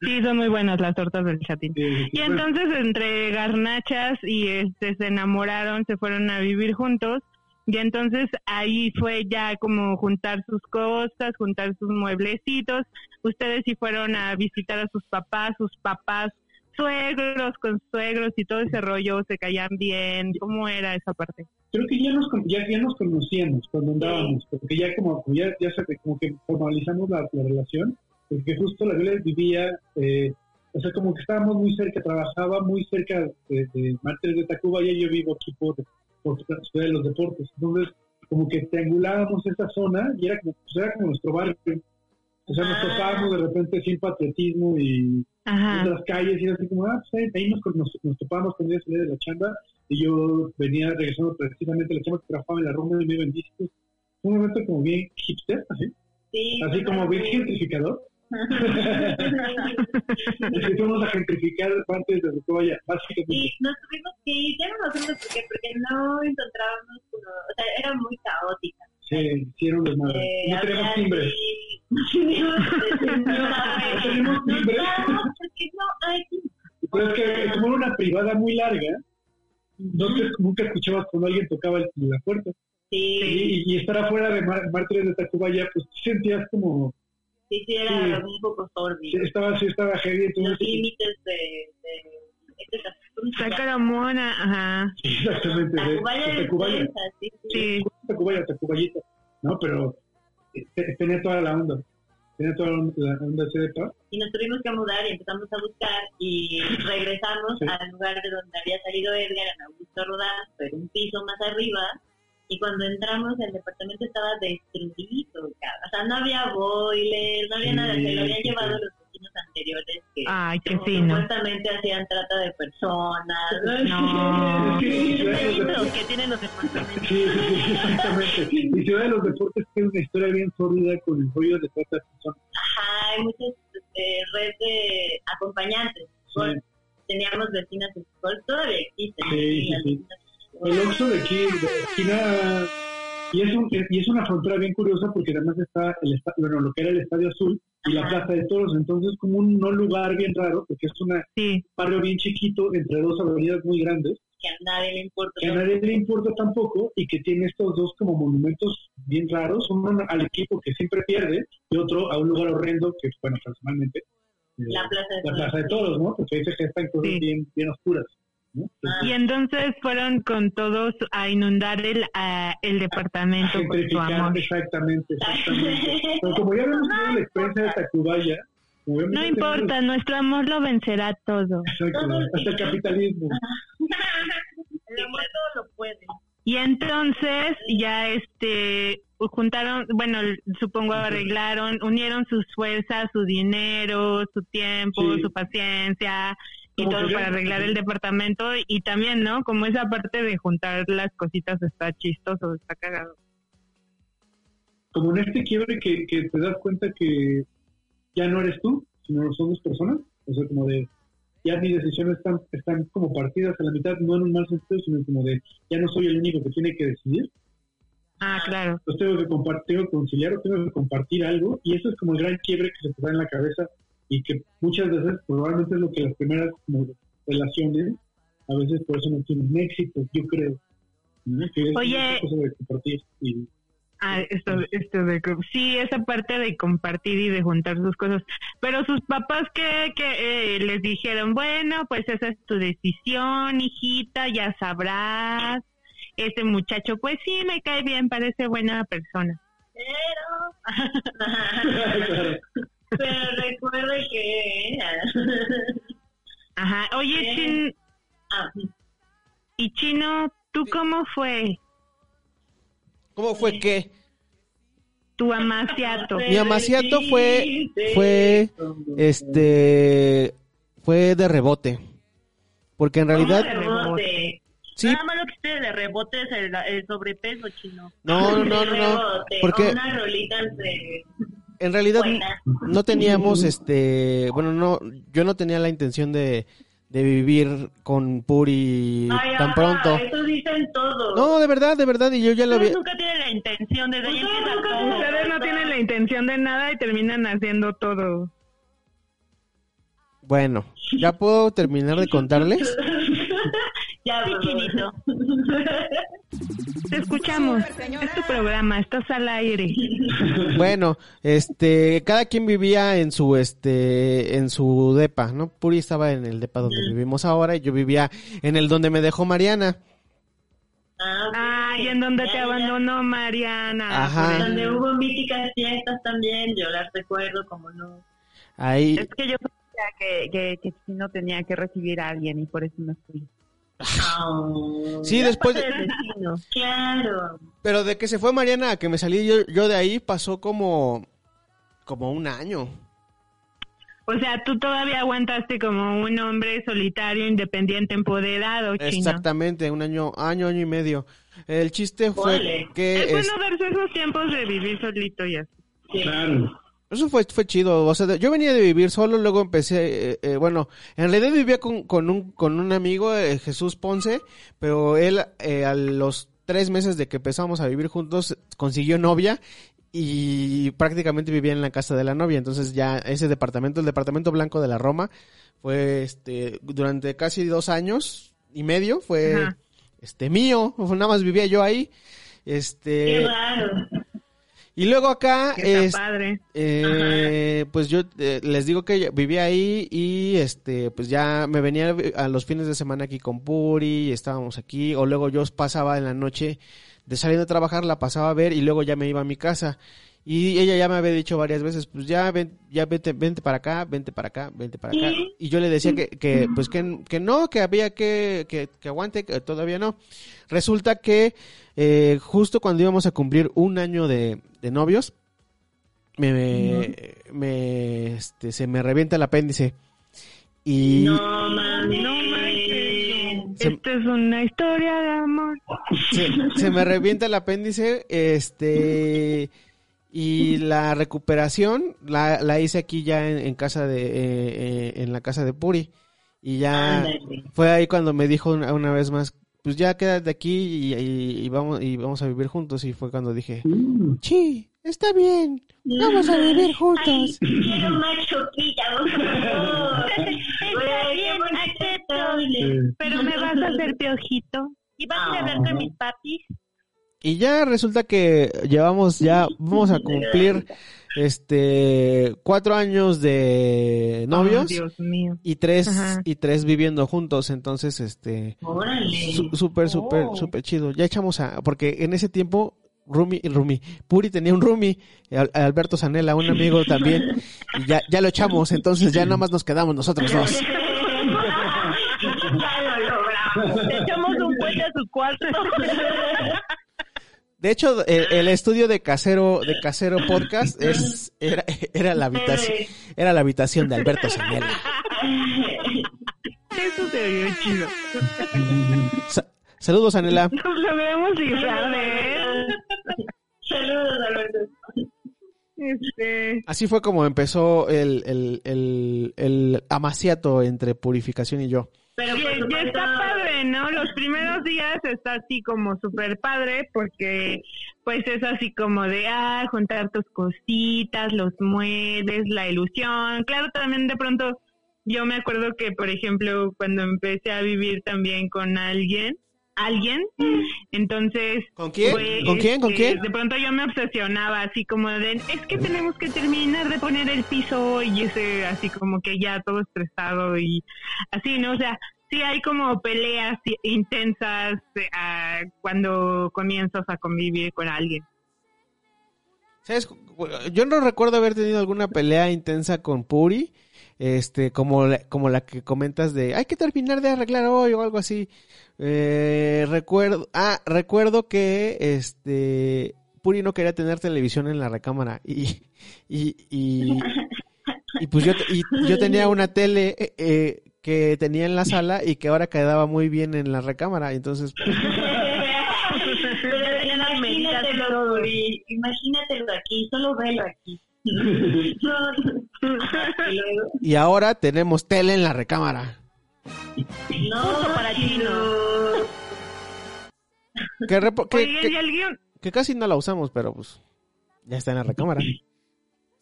Speaker 6: Sí.
Speaker 5: Son muy buenas las tortas del chatín.
Speaker 6: Sí,
Speaker 5: Y
Speaker 6: sí.
Speaker 5: entonces entre garnachas y este se enamoraron, se fueron a vivir juntos y entonces ahí fue ya como juntar sus cosas, juntar sus mueblecitos. Ustedes sí fueron a visitar a sus papás, sus papás, suegros con suegros y todo ese rollo, se caían bien. ¿Cómo era esa parte?
Speaker 6: creo que ya nos ya, ya nos conocíamos cuando andábamos, porque ya como como ya, ya se- como que formalizamos la, la relación, porque justo la Violet vivía, eh, o sea, como que estábamos muy cerca, trabajaba muy cerca de, de Mártires de Tacubaya y yo vivo aquí por, por la ciudad de los deportes, entonces como que triangulábamos esa zona y era como, pues era como nuestro barrio, o sea, nos
Speaker 7: Ah.
Speaker 6: topábamos de repente sin patriotismo y
Speaker 5: Ajá.
Speaker 6: en las calles y era así como, ah, pues ahí, nos, nos, nos topábamos cuando salía de la chamba y yo venía regresando precisamente a la chamba que trabajaba en la Roma y me iba en discos. Fue un momento como bien hipster, así,
Speaker 7: Sí,
Speaker 6: así como bien gentrificador. Fuimos a gentrificar partes de Tacubaya, básicamente.
Speaker 7: Sí, nos tuvimos que ir, ya no nos por qué, porque no encontrábamos como, o sea, era muy caótica.
Speaker 6: Sí, sí, era un desmadre.
Speaker 7: Eh,
Speaker 6: no teníamos timbre.
Speaker 7: No teníamos
Speaker 6: No teníamos timbre.
Speaker 7: No, porque no hay timbre.
Speaker 6: Pero es que como era una privada muy larga, no te- nunca escuchabas cuando alguien tocaba el- la puerta.
Speaker 7: Sí,
Speaker 6: Y, y estar afuera de Mar- Mártires de Tacubaya, pues sentías como...
Speaker 7: sí, sí, era
Speaker 6: Sí.
Speaker 7: un poco
Speaker 6: sí, estaba, sí estaba heavy,
Speaker 7: Los
Speaker 6: entonces...
Speaker 7: límites de... de este
Speaker 5: Saca la mona, ajá.
Speaker 6: Exactamente, de,
Speaker 7: Tacubaya sí, sí.
Speaker 5: Sí.
Speaker 6: Tacubaya, Tacubayita. No, pero eh, te- tenía toda la onda. Tenía toda la onda, la onda así de paz.
Speaker 7: y nos tuvimos que mudar y empezamos a buscar y regresamos
Speaker 6: Sí.
Speaker 7: al lugar de donde había salido Edgar, en Augusto Rodaz, pero un piso más arriba. Y cuando entramos, el departamento estaba destruido, cara. O sea, no había boiler, no había
Speaker 6: Sí,
Speaker 7: nada. Se lo habían
Speaker 6: sí,
Speaker 7: llevado
Speaker 6: sí.
Speaker 7: los vecinos anteriores que
Speaker 5: Ay, qué
Speaker 7: supuestamente hacían trata de personas.
Speaker 5: No.
Speaker 6: Sí, sí, de los
Speaker 8: que tienen los departamentos.
Speaker 6: Sí, sí, sí, exactamente. Y Ciudad de los Deportes tiene una historia bien sórdida con el rollo de trata de personas.
Speaker 7: Ajá, hay muchas este, redes de acompañantes.
Speaker 6: Sí.
Speaker 7: Teníamos vecinas en Sol, todavía existen.
Speaker 6: Sí, sí,
Speaker 7: las
Speaker 6: sí. El Oxxo de aquí, de la esquina... Y es, un, y es una frontera bien curiosa porque además está el bueno, lo que era el Estadio Azul y la. Plaza de Toros. Entonces, como un no lugar bien raro, porque es un
Speaker 5: Sí.
Speaker 6: barrio bien chiquito entre dos avenidas muy grandes.
Speaker 7: que a nadie le importa.
Speaker 6: que a nadie le importa tampoco y que tiene estos dos como monumentos bien raros, uno al equipo que siempre pierde y otro a un lugar horrendo que, bueno, personalmente,
Speaker 7: La Plaza de
Speaker 6: la
Speaker 7: Toros.
Speaker 6: Plaza de Toros, ¿no? Porque ahí se gestan cosas
Speaker 5: Sí.
Speaker 6: bien, bien oscuras. ¿No?
Speaker 5: Y entonces fueron con todos a inundar el, ah, el departamento con su amor.
Speaker 6: exactamente, exactamente. Pero como ya habíamos tenido la experiencia de Tacubaya,
Speaker 5: No importa, nuestro amor lo vencerá todo.
Speaker 6: Exacto, hasta el capitalismo.
Speaker 8: El amor todo lo puede.
Speaker 5: Y entonces ya este juntaron, bueno, supongo arreglaron, unieron sus fuerzas, su dinero, su tiempo,
Speaker 6: Sí.
Speaker 5: su paciencia y todo para arreglar el departamento y también, ¿no? Como esa parte de juntar las cositas está chistoso, está cagado.
Speaker 6: Como en este quiebre que, que te das cuenta que ya no eres tú, sino son dos personas. O sea, como de, ya mis decisiones están, están como partidas a la mitad, no en un mal sentido, sino como de, ya no soy el único que tiene que decidir.
Speaker 5: Ah, claro.
Speaker 6: Entonces tengo que compartir, tengo que conciliar o tengo que compartir algo. Y eso es como el gran quiebre que se te da en la cabeza y que muchas veces probablemente es lo que las primeras como, relaciones a veces por eso no tienen éxito, yo creo. ¿no? Que es
Speaker 5: Oye.
Speaker 6: esa cosa de compartir y
Speaker 5: Ah, esto, esto de sí, esa parte de compartir y de juntar sus cosas. Pero sus papás que, que eh, les dijeron, bueno, pues esa es tu decisión, hijita, ya sabrás. Ese muchacho, pues sí, me cae bien, parece buena persona.
Speaker 7: Pero, pero recuerde que...
Speaker 5: Ajá. Oye,
Speaker 7: Bien.
Speaker 5: Chin,
Speaker 7: Ah,
Speaker 5: y Chino, ¿tú cómo fue
Speaker 4: ¿Cómo fue que?
Speaker 5: tu amaciato?
Speaker 4: Mi amaciato fue, fue, este, fue de rebote. Porque en realidad,
Speaker 7: rebote.
Speaker 4: sí,
Speaker 8: Nada más lo que esté de rebote es el, el sobrepeso chino.
Speaker 4: no, no, no, no, no,
Speaker 7: Rebote,
Speaker 4: porque
Speaker 7: Una rolita de...
Speaker 4: en realidad
Speaker 7: buena.
Speaker 4: no teníamos, este, bueno, no, yo no tenía la intención de, de vivir con Puri
Speaker 7: Ay,
Speaker 4: tan
Speaker 7: ajá,
Speaker 4: pronto.
Speaker 7: Eso dicen todos.
Speaker 4: No, de verdad, de verdad, y yo ya lo
Speaker 8: Ustedes
Speaker 4: había,
Speaker 8: nunca tienen la intención, ahí
Speaker 7: Ustedes
Speaker 5: Ustedes no tienen la intención de nada y terminan haciendo todo.
Speaker 4: bueno, ya puedo terminar de contarles.
Speaker 7: Ya,
Speaker 8: chinito.
Speaker 5: Te escuchamos. Es tu programa, estás al aire.
Speaker 4: Bueno, este, cada quien vivía en su, este, en su depa, ¿no? Puri estaba en el depa donde vivimos ahora y yo vivía en el donde me dejó Mariana.
Speaker 7: Ah.
Speaker 5: Ay, en donde
Speaker 7: Ya,
Speaker 5: te
Speaker 7: ya.
Speaker 5: abandonó Mariana.
Speaker 4: Ajá.
Speaker 7: Donde hubo míticas fiestas también, yo las recuerdo como no.
Speaker 4: Ahí,
Speaker 9: Es que yo sabía que, que, que Chino tenía que recibir a alguien y por eso me fui.
Speaker 7: Oh,
Speaker 4: sí, después, de-.
Speaker 7: Claro.
Speaker 4: pero de que se fue Mariana a que me salí yo, yo de ahí pasó como, como un año.
Speaker 5: O sea, tú todavía aguantaste como un hombre solitario, independiente, empoderado, chino.
Speaker 4: Exactamente, un año, año, año y medio. El chiste fue que
Speaker 5: Es
Speaker 4: es-
Speaker 5: bueno darse esos tiempos de vivir solito y así.
Speaker 6: Claro.
Speaker 4: Eso fue, fue chido. O sea, yo venía de vivir solo, luego empecé, eh, eh, bueno, en realidad vivía con, con un, con un amigo, eh, Jesús Ponce, pero él eh, a los tres meses de que empezamos a vivir juntos consiguió novia y prácticamente vivía en la casa de la novia. Entonces ya ese departamento, el departamento blanco de la Roma, fue este durante casi dos años y medio, fue
Speaker 5: Ajá.
Speaker 4: este mío, nada más vivía yo ahí.
Speaker 7: Qué
Speaker 4: Este,
Speaker 7: raro.
Speaker 4: Y luego acá, es-
Speaker 5: padre.
Speaker 4: eh, pues yo eh, les digo que vivía ahí y este pues ya me venía a los fines de semana aquí con Puri, y estábamos aquí. O luego yo pasaba en la noche de salir de trabajar la pasaba a ver y luego ya me iba a mi casa y ella ya me había dicho varias veces pues ya ven, ya vente, vente para acá, vente para acá, vente para acá y yo le decía que, que pues que, que no, que había que, que, que aguante, que todavía no. Resulta que eh, justo cuando íbamos a cumplir un año de, de novios, me, me, me, este, se me revienta el apéndice. Y
Speaker 7: No mames.
Speaker 5: No manches.
Speaker 4: Se-
Speaker 5: Esta es una historia de amor.
Speaker 4: se, se me revienta el apéndice, este, y la recuperación la, la hice aquí ya en, en casa de, eh, eh, en la casa de Puri. Y ya
Speaker 7: Ándale.
Speaker 4: fue ahí cuando me dijo una, una vez más, pues ya quédate aquí y, y- y vamos, y vamos a vivir juntos. Y fue cuando dije,
Speaker 6: Mm.
Speaker 4: sí, está bien, vamos a vivir juntos.
Speaker 7: Ay, quiero más choquita, por favor. Bonito estoy.
Speaker 6: Eh,
Speaker 5: Pero me vas a hacer piojito.
Speaker 8: ¿Y vas a hablar con mis papis?
Speaker 4: Y ya resulta que llevamos ya, vamos a cumplir este cuatro años de novios
Speaker 5: Oh, Dios mío.
Speaker 4: y tres
Speaker 5: Ajá.
Speaker 4: y tres viviendo juntos, entonces este súper súper
Speaker 8: Oh.
Speaker 4: súper chido. Ya echamos a porque en ese tiempo Rumi, Rumi, Puri tenía un Rumi, Al- Alberto Sanela, un amigo también, y ya, ya lo echamos, entonces ya nada más nos quedamos nosotros dos.
Speaker 7: ya lo logramos.
Speaker 8: Echamos un puente a su cuarto.
Speaker 4: De hecho, el, el estudio de casero, de casero podcast es, era, era la habitación, era la habitación de Alberto Sanela.
Speaker 5: Eso se vio chido.
Speaker 4: Sa- saludos, Anela.
Speaker 5: Nos logramos de él.
Speaker 7: Saludos, Alberto.
Speaker 5: Este,
Speaker 4: Así fue como empezó el, el, el, el amaciato entre Purificación y yo.
Speaker 7: Pero
Speaker 5: y,
Speaker 7: por
Speaker 5: y está padre, ¿no? Los primeros días está así como súper padre porque pues es así como de, ah, juntar tus cositas, los muebles, la ilusión. Claro, también de pronto yo me acuerdo que, por ejemplo, cuando empecé a vivir también con alguien, alguien, entonces...
Speaker 4: ¿Con quién? ¿Con quién? ¿Con
Speaker 5: este,
Speaker 4: quién?
Speaker 5: De pronto yo me obsesionaba así como de, es que tenemos que terminar de poner el piso y ese así como que ya todo estresado y así, ¿no? O sea, sí hay como peleas intensas eh, cuando comienzas a convivir con alguien.
Speaker 4: ¿Sabes? Yo no recuerdo haber tenido alguna pelea intensa con Puri, este, como la, como la que comentas de, hay que terminar de arreglar hoy o algo así. Eh, recuerdo, ah, recuerdo que, este, Puri no quería tener televisión en la recámara y, y, y, y pues yo, y yo tenía una tele eh, eh, que tenía en la sala y que ahora quedaba muy bien en la recámara, entonces
Speaker 7: imagínatelo, aquí, solo velo aquí. No, y
Speaker 4: ahora tenemos tele en la recámara.
Speaker 7: No,
Speaker 8: Punto para
Speaker 7: chino.
Speaker 4: Que, repo- que casi no la usamos, pero pues ya está en la recámara.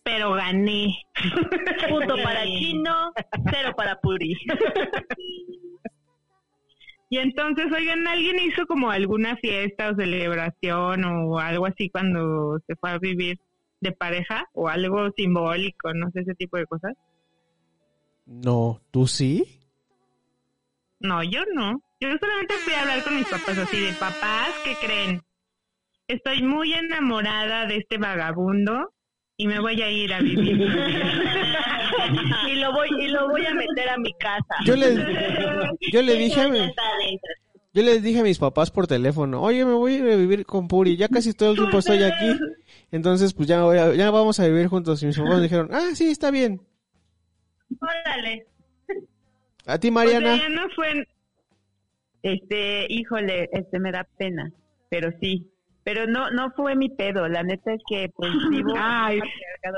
Speaker 5: pero gané.
Speaker 8: Punto para Chino, cero para Puri.
Speaker 5: Y entonces, oigan, ¿alguien hizo como alguna fiesta o celebración o algo así cuando se fue a vivir de pareja o algo simbólico, no sé, ese tipo de cosas?
Speaker 4: No, ¿tú sí?
Speaker 5: No, yo no. Yo solamente fui a hablar con mis papás así de papás, ¿qué creen? Estoy muy enamorada de este vagabundo y me voy a ir a vivir.
Speaker 8: y lo voy y lo voy a meter a mi casa.
Speaker 4: Yo le, yo le dije a mi- yo les dije a mis papás por teléfono, oye, me voy a ir a vivir con Puri, ya casi todo el tiempo estoy aquí, entonces pues ya, voy a- ya vamos a vivir juntos. Y mis papás me dijeron, ah, sí, está bien.
Speaker 8: Órale.
Speaker 4: A ti,
Speaker 5: O
Speaker 4: Mariana.
Speaker 5: sea, ya no fue...
Speaker 9: Este, híjole, este me da pena, pero sí. Pero no, no fue mi pedo, la neta es que pues vivo.
Speaker 5: Ay,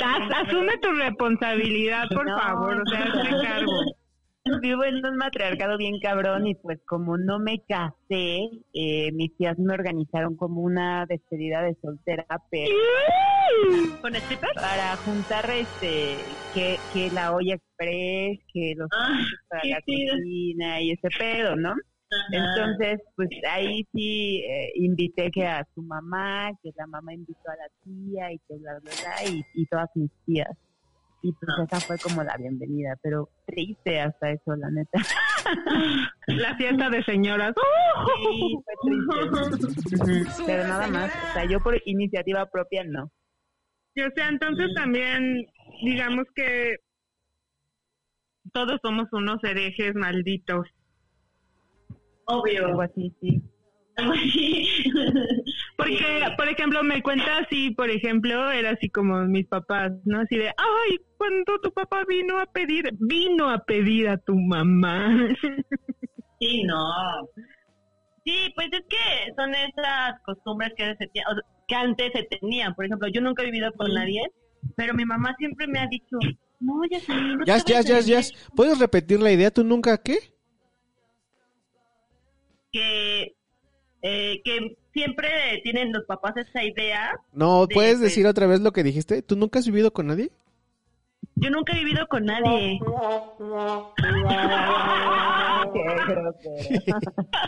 Speaker 5: As- asume tu responsabilidad, por
Speaker 9: No.
Speaker 5: favor, o sea, cargo.
Speaker 9: Vivo en un matriarcado bien cabrón y pues como no me casé, eh, mis tías me organizaron como una despedida de soltera, pero
Speaker 8: ¿Con strippers?
Speaker 9: para juntar este que, que la olla express, que los
Speaker 7: Ah,
Speaker 9: para la cocina y ese pedo, ¿no?
Speaker 7: Ajá.
Speaker 9: Entonces, pues ahí sí eh, invité que a su mamá, que la mamá invitó a la tía y que bla, bla, bla, y, y todas mis tías. Y pues
Speaker 7: Ah.
Speaker 9: esa fue como la bienvenida, pero triste hasta eso, la neta.
Speaker 5: La fiesta de señoras.
Speaker 9: Sí, fue triste. pero nada más, o sea, yo por iniciativa propia no.
Speaker 5: Y, o sea, entonces también, digamos que todos somos unos herejes malditos.
Speaker 7: Obvio.
Speaker 9: Algo así, sí.
Speaker 7: Algo así.
Speaker 5: Porque, por ejemplo, me cuenta así, por ejemplo, era así como mis papás, ¿no? Así de, ay, cuando tu papá vino a pedir, vino a pedir a tu mamá.
Speaker 7: Sí, no.
Speaker 8: Sí, pues es que son esas costumbres que, se tie- o sea, que antes se tenían. Por ejemplo, yo nunca he vivido con nadie, pero mi mamá siempre me ha dicho, no, ya no
Speaker 4: Ya, ya, ya, ya.
Speaker 8: vivir".
Speaker 4: ¿Puedes repetir la idea? ¿Tú nunca qué?
Speaker 8: que eh, que siempre tienen los papás esa idea.
Speaker 4: No,
Speaker 8: de,
Speaker 4: ¿puedes decir otra vez lo que dijiste? ¿Tú nunca has vivido con nadie?
Speaker 8: Yo nunca he vivido con nadie.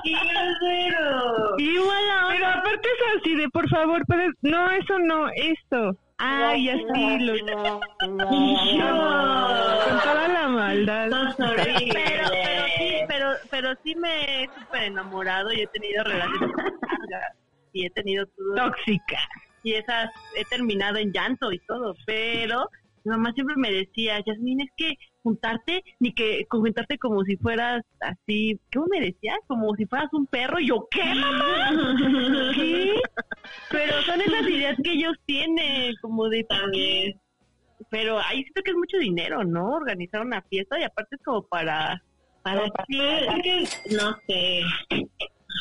Speaker 7: ¡Qué grosero!
Speaker 5: Igual Pero aparte es así de, por favor, puedes, no, eso no, esto. Ay, así, lo... Con toda la maldad.
Speaker 8: Pero, sí, me he súper enamorado y he tenido relaciones largas. y he tenido todo.
Speaker 5: Tóxica.
Speaker 8: Y esas he terminado en llanto y todo, pero mi mamá siempre me decía, Yasmin, es que juntarte, ni que juntarte como si fueras así, ¿cómo me decías? Como si fueras un perro. Y yo, ¿qué, mamá? ¿Qué? Pero son esas ideas que ellos tienen, como de también. Pero ahí siento que es mucho dinero, ¿no? Organizar una fiesta y aparte es como para... para
Speaker 7: Sí, que, no sé.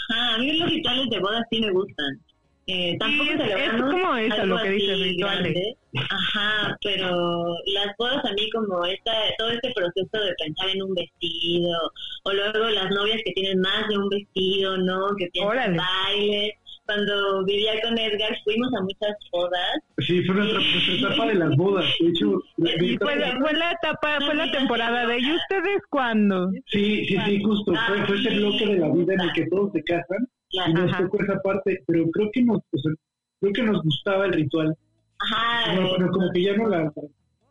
Speaker 7: Ajá, a mí los rituales de boda sí me gustan. Eh, tampoco
Speaker 5: es- como eso, lo que dices,
Speaker 7: así
Speaker 5: rituales.
Speaker 7: grande. Ajá, pero las bodas a mí como esta, todo este proceso de pensar en un vestido, o luego las novias que tienen más de un vestido, ¿no? Que piensan bailes. Cuando vivía con Edgar fuimos a muchas bodas.
Speaker 6: Sí, fue nuestra, etapa de las bodas. De hecho, etapa-
Speaker 5: fue la, fue la etapa, fue la temporada de ¿y ustedes cuándo?
Speaker 6: Sí, sí, sí, justo. Fue, fue ese bloque de la vida en el que todos se casan y nos
Speaker 5: Ajá.
Speaker 6: tocó esa parte, pero creo que nos, o sea, creo que nos gustaba el ritual.
Speaker 7: Ajá,
Speaker 6: pero como que ya no la,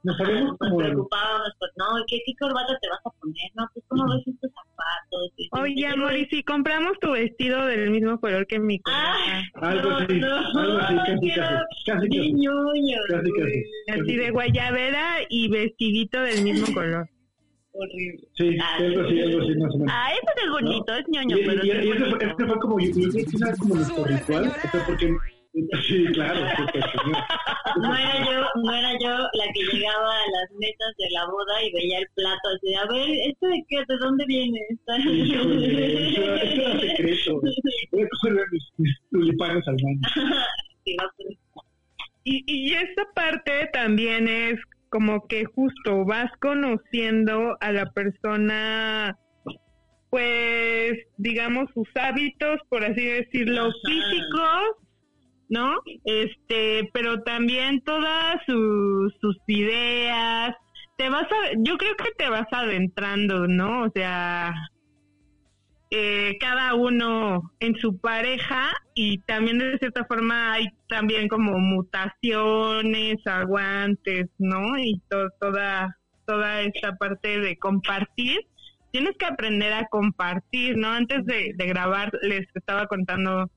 Speaker 6: nos sabemos
Speaker 7: nos
Speaker 6: como
Speaker 7: preocupábamos, pues no, ¿qué, ¿qué corbata te vas a poner? No, pues cómo ves estos zapatos.
Speaker 5: Oye, amor, ¿y si compramos tu vestido del mismo color que mi corbata?
Speaker 6: algo
Speaker 7: no,
Speaker 6: así,
Speaker 7: no,
Speaker 6: algo así, casi, casi, casi,
Speaker 7: ¡Qué
Speaker 6: casi.
Speaker 5: Así de guayabera y vestidito del mismo color.
Speaker 7: Horrible.
Speaker 6: Sí,
Speaker 7: Ah,
Speaker 6: algo así, algo así más o menos.
Speaker 8: Ah, eso es bonito, es
Speaker 6: Y,
Speaker 8: ñoño, pero
Speaker 6: y,
Speaker 8: sí es
Speaker 6: fue,
Speaker 8: bonito.
Speaker 6: ese fue como, yo, creo que era como nuestro ritual, o sea, porque, sí, claro, señor.
Speaker 7: No era yo, no era yo la que llegaba a las mesas de la boda y veía el plato así de, a ver, ¿esto de qué? ¿De dónde viene?
Speaker 6: Híjole, eso era- eso era secreto. Voy a coger mis, mis tulipanes al baño.
Speaker 7: Pues,
Speaker 5: Y, y esta parte también es como que justo vas conociendo a la persona, pues, digamos, sus hábitos, por así decirlo,
Speaker 7: Ajá.
Speaker 5: físicos, ¿no? Este, pero también todas sus, ideas. Te vas a, yo creo que te vas adentrando, ¿no? O sea, eh, cada uno en su pareja y también de cierta forma hay también como mutaciones, aguantes, ¿no? Y to- toda toda esta parte de compartir. Tienes que aprender a compartir, ¿no? Antes de, de grabar les estaba contando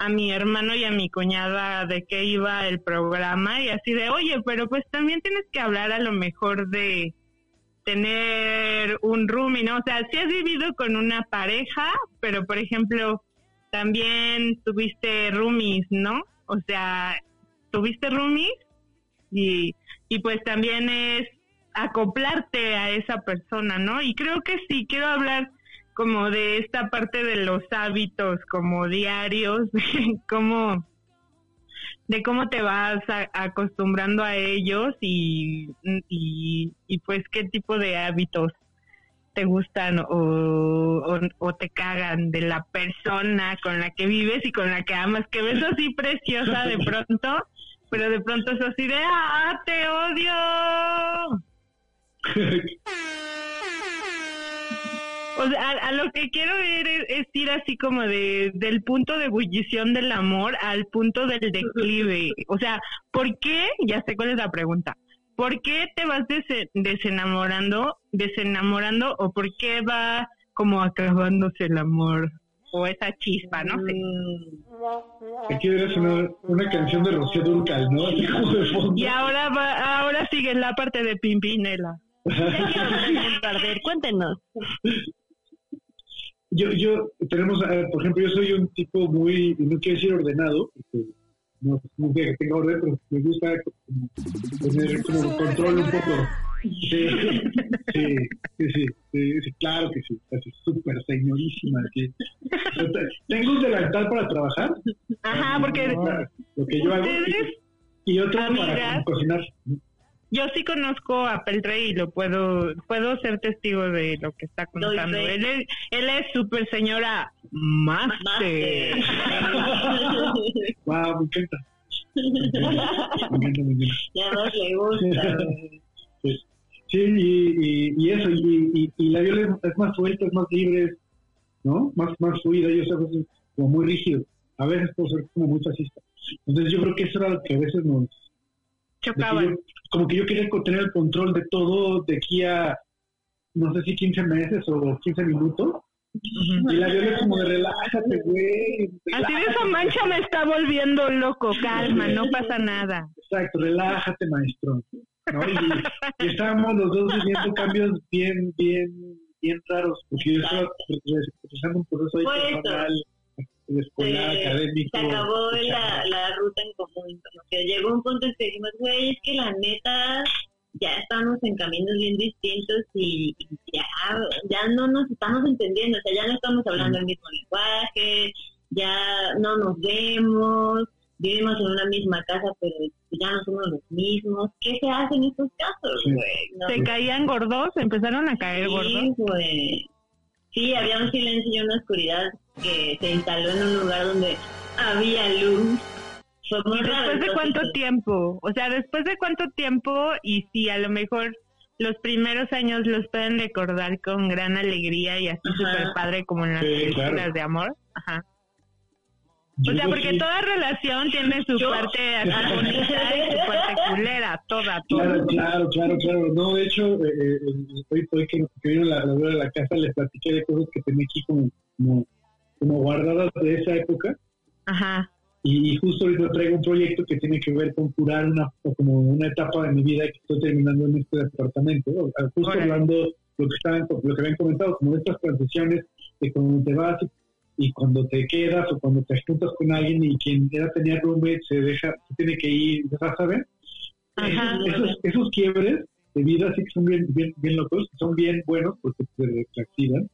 Speaker 5: a mi hermano y a mi cuñada de qué iba el programa y así de, oye, pero pues también tienes que hablar a lo mejor de tener un roomie, ¿no? O sea, si has vivido con una pareja, pero por ejemplo, también tuviste roomies, ¿no? O sea, tuviste roomies y, y pues también es acoplarte a esa persona, ¿no? Y creo que sí, quiero hablar como de esta parte de los hábitos como diarios, de cómo de cómo te vas a- acostumbrando a ellos y, y, y pues qué tipo de hábitos te gustan o, o, o te cagan de la persona con la que vives y con la que amas, que ves así preciosa de pronto, pero de pronto es así de, ¡ah, te odio! O sea, a, a lo que quiero ir es, es ir así como de del punto de ebullición del amor al punto del declive. O sea, ¿por qué? Ya sé cuál es la pregunta. ¿Por qué te vas dese- desenamorando, desenamorando o por qué va como acabándose el amor o esa chispa, no sé?
Speaker 6: Aquí debe sonar una canción de Rocío Durcal, ¿no? Así como de fondo.
Speaker 5: Y ahora va, ahora sigue la parte de Pimpinela.
Speaker 8: Ya quiero ver cuéntenos.
Speaker 6: Yo, yo, tenemos, eh, por ejemplo, yo soy un tipo muy, no quiero decir ordenado, porque no, no que tenga orden, pero me gusta tener como control un poco. Sí, sí, sí, sí, claro que sí, así súper señorísima. Tengo un delantal para trabajar,
Speaker 5: Ajá, porque
Speaker 6: lo que yo hago, y otro para cocinar.
Speaker 5: Yo sí conozco a Peltre y lo puedo puedo ser testigo de lo que está contando. Él es él es super señora Master.
Speaker 6: Wow, me encanta. Me encanta, me encanta, me encanta.
Speaker 7: Ya dos le gusta.
Speaker 6: Pues, sí, y, y, y eso, y, y, y la viola es, es más suelta, es más libre, ¿no? Más, más fluida, yo sé, a veces como muy rígido, a veces puedo ser como muy fascista. Entonces yo creo que eso era lo que a veces nos...
Speaker 5: Chocaban.
Speaker 6: yo- como que yo quería tener el control de todo de aquí a, no sé si 15 meses o 15 minutos, Y la Viola como de relájate, güey.
Speaker 5: Así de esa mancha me está volviendo loco, calma, no pasa nada.
Speaker 6: Exacto, relájate, maestro. ¿no? Y, y estábamos los dos viviendo cambios bien, bien, bien raros, porque yo estaba empezando un proceso ahí personal, escolar,
Speaker 7: se,
Speaker 6: académico.
Speaker 7: se acabó la, la ruta en común. Como que llegó un punto en que dijimos, güey, es que la neta ya estamos en caminos bien distintos y, y ya, ya no nos estamos entendiendo. O sea, ya no estamos hablando el mismo lenguaje, ya no nos vemos, vivimos en una misma casa, pero ya no somos los mismos. ¿Qué se hace en estos casos,
Speaker 6: Sí.
Speaker 7: güey? No,
Speaker 5: Se caían gordos, empezaron a caer
Speaker 7: Sí,
Speaker 5: gordos.
Speaker 7: güey. Sí, había un silencio y una oscuridad que se instaló en un lugar donde había luz. Fue muy raro.
Speaker 5: ¿Después de cuánto
Speaker 7: pues,
Speaker 5: tiempo? O sea, después de cuánto tiempo y si a lo mejor los primeros años los pueden recordar con gran alegría y así súper padre como en las
Speaker 6: Sí,
Speaker 5: películas
Speaker 6: claro.
Speaker 5: de amor. Ajá.
Speaker 6: Yo
Speaker 5: O sea, porque
Speaker 6: que-
Speaker 5: toda relación tiene su
Speaker 7: Yo-
Speaker 5: parte así bonita y su parte culera, toda,
Speaker 6: Claro,
Speaker 5: toda.
Speaker 6: claro, claro, claro. No, de hecho, eh, eh, hoy, hoy que, que vino la, de la casa, les platiqué de cosas que tenía aquí como, como, como guardadas de esa época.
Speaker 5: Ajá.
Speaker 6: Y, y justo ahorita traigo un proyecto que tiene que ver con curar una, como una etapa de mi vida que estoy terminando en este departamento. O sea, Justo
Speaker 5: Órale.
Speaker 6: hablando lo que estaban, lo que habían comentado, como de estas transiciones de cuando te vas y, cuando te quedas o cuando te juntas con alguien y quien era tenía roommate se deja, se tiene que ir, ya saben.
Speaker 5: Ajá.
Speaker 6: Esos, esos quiebres de vida sí que son bien, bien, bien locos, son bien buenos porque te, te activan.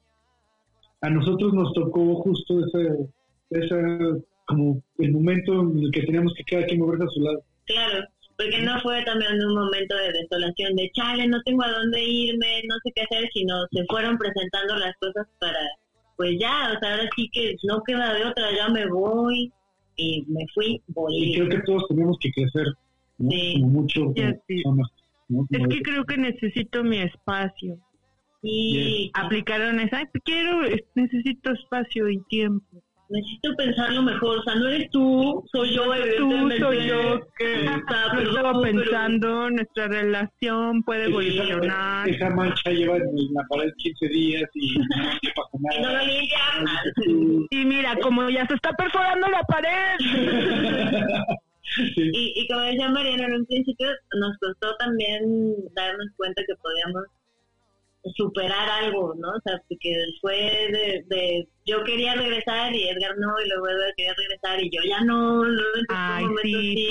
Speaker 6: A nosotros nos tocó justo ese, ese, como el momento en el que teníamos que cada quien moverse a su lado.
Speaker 7: Claro, porque no fue también un momento de desolación, de chale, no tengo a dónde irme, no sé qué hacer, sino se fueron presentando las cosas para, pues ya, o sea, ahora sí que no queda de otra, ya me voy y me fui,
Speaker 6: Y
Speaker 7: voy.
Speaker 6: creo que todos tenemos que crecer, ¿no?
Speaker 7: Sí.
Speaker 6: Como mucho como
Speaker 5: Ya, sí.
Speaker 6: personas, ¿no?
Speaker 5: Es que creo que necesito mi espacio.
Speaker 7: Y
Speaker 5: Aplicaron esa, "Ay, quiero, necesito espacio y tiempo.
Speaker 7: Necesito pensarlo mejor, o sea, no eres tú, soy yo,
Speaker 5: Tú, soy yo, que lo
Speaker 7: pero-
Speaker 5: estaba
Speaker 7: pero-
Speaker 5: pensando, nuestra relación puede
Speaker 6: esa,
Speaker 5: evolucionar.
Speaker 6: esa mancha lleva en la pared 15 días y no le pasa
Speaker 7: Y no
Speaker 6: nada.
Speaker 7: lo limpias.
Speaker 6: Sí.
Speaker 5: Y mira, como ya se está perforando la pared.
Speaker 6: Sí.
Speaker 7: Y, y como decía Mariana, en un principio nos costó también darnos cuenta que podíamos superar algo, ¿no? O sea, porque fue de, de yo quería regresar y Edgar no, y luego Edgar quería regresar y yo ya no, entonces
Speaker 5: Ay,
Speaker 7: un momento
Speaker 5: sí,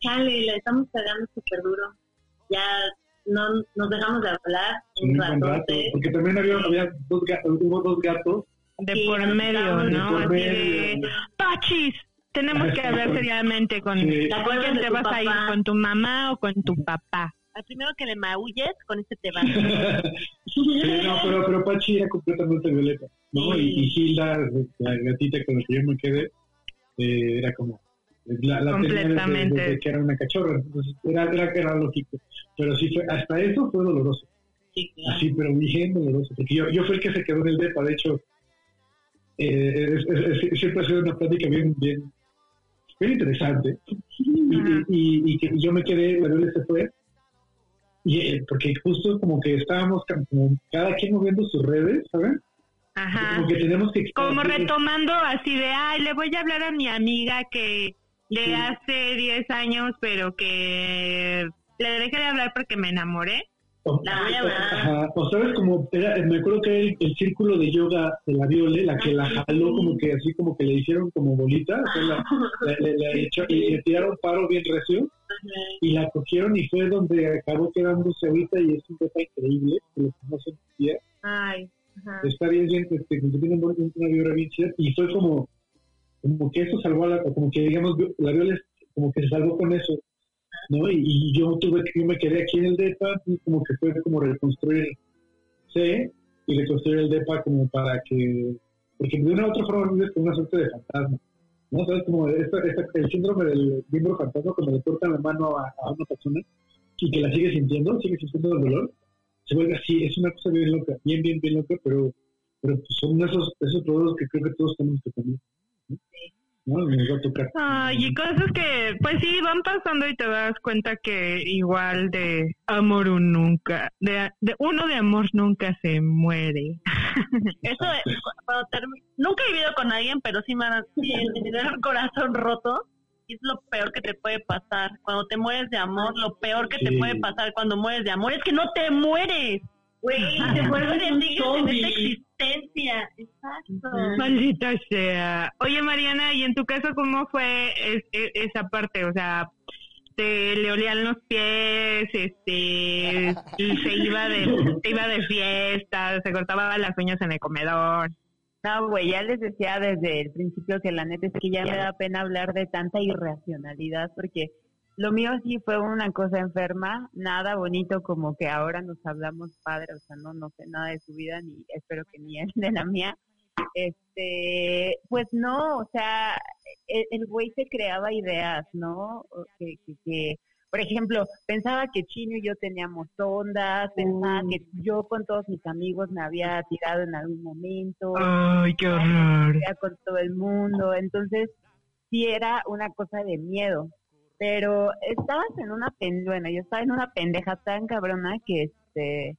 Speaker 7: chale, la estamos pegando súper duro, ya no nos dejamos de hablar un
Speaker 6: rato, porque también había, había dos, ga- hubo dos gatos
Speaker 5: De
Speaker 7: Sí,
Speaker 5: por medio, ¿no?
Speaker 6: por
Speaker 5: Así de,
Speaker 6: medio.
Speaker 5: Pachis, tenemos que hablar seriamente con...
Speaker 6: Sí.
Speaker 7: ¿Te
Speaker 5: ¿Con
Speaker 7: acuerdas
Speaker 5: quién te vas a ir?
Speaker 7: papá?
Speaker 5: ¿Con tu mamá o con tu papá?
Speaker 8: Al primero que le maulles, con este te vas.
Speaker 6: Sí, no, pero, pero Pachi era completamente violeta, ¿no? Y, y Hilda, la gatita con la que yo me quedé, eh, era como... La, la desde-
Speaker 5: Completamente.
Speaker 6: desde que era una cachorra, entonces era, era, era lógico. Pero sí fue, hasta eso fue doloroso.
Speaker 7: Sí, claro.
Speaker 6: Así, pero bien doloroso. Porque yo, yo fui el que se quedó en el DEPA, de hecho, eh, es- es- es- siempre ha sido una plática bien, bien, bien interesante. Y, y, y que yo me quedé, la Viola se fue, y, eh, porque justo como que estábamos como cada quien moviendo sus redes, ¿saben?
Speaker 5: Ajá.
Speaker 6: Como que tenemos que...
Speaker 5: Como retomando así de, ay, le voy a hablar a mi amiga que de
Speaker 6: Sí.
Speaker 5: hace 10 años, pero que le dejé de hablar porque me enamoré.
Speaker 6: O,
Speaker 7: La
Speaker 6: ajá, sabes como era, me acuerdo que era el, el círculo de yoga de la Viole, la que la jaló como que así como que le hicieron como bolita, o sea, la- le echó- y le tiraron paro bien recio y la cogieron y fue donde acabó quedándose ahorita y es un cosa increíble, que lo.
Speaker 5: Ay. Ajá.
Speaker 6: está bien, bien, este, tiene una una vibra bien chida, y fue como, como que eso salvó a la, como que digamos, la Viola como que se salvó con eso, ¿no? Y, yo tuve que, yo me quedé aquí en el DEPA, como que fue como reconstruir C y reconstruir el DEPA como para que, porque de una u otra forma vives con una suerte de fantasma, ¿no? ¿Sabes? Como esta, esta- el síndrome del miembro fantasma, cuando le cortan la mano a, a una persona y que la sigue sintiendo, sigue sintiendo el dolor, se vuelve así, es una cosa bien loca, bien, bien, bien loca, pero, pero son esos, esos productos que creo que todos tenemos que tener. ¿No? Nos va a tocar.
Speaker 5: Ay, y cosas que, pues sí, van pasando y te das cuenta que igual de amor un nunca, de, de uno de amor nunca se muere.
Speaker 8: Eso, es, cuando nunca he vivido con alguien, pero sí me han sí, el corazón roto. Es lo peor que te puede pasar. Cuando te mueres de amor, lo peor que te puede pasar cuando mueres de amor es que no te mueres. Güey,
Speaker 6: un
Speaker 8: sigues en esta existencia. Exacto.
Speaker 5: Maldita sea. Oye, Mariana, ¿y en tu caso cómo fue es- e- esa parte? O sea, te le olían los pies, este, y se iba de, se iba de fiesta, se cortaba las uñas en el comedor.
Speaker 9: No, güey, ya les decía desde el principio que la neta es que ya me da pena hablar de tanta irracionalidad porque lo mío sí fue una cosa enferma, nada bonito como que ahora nos hablamos padre, o sea, no, no sé nada de su vida ni espero que ni él de la mía. Este, pues no, o sea, el, el güey se creaba ideas, ¿no? Que, que, que, por ejemplo, pensaba que Chino y yo teníamos ondas, pensaba que yo con todos mis amigos me había tirado en algún momento,
Speaker 5: Ay, qué horror.
Speaker 9: con todo el mundo, entonces sí era una cosa de miedo, pero estabas en una pen, bueno, yo estaba en una pendeja tan cabrona que este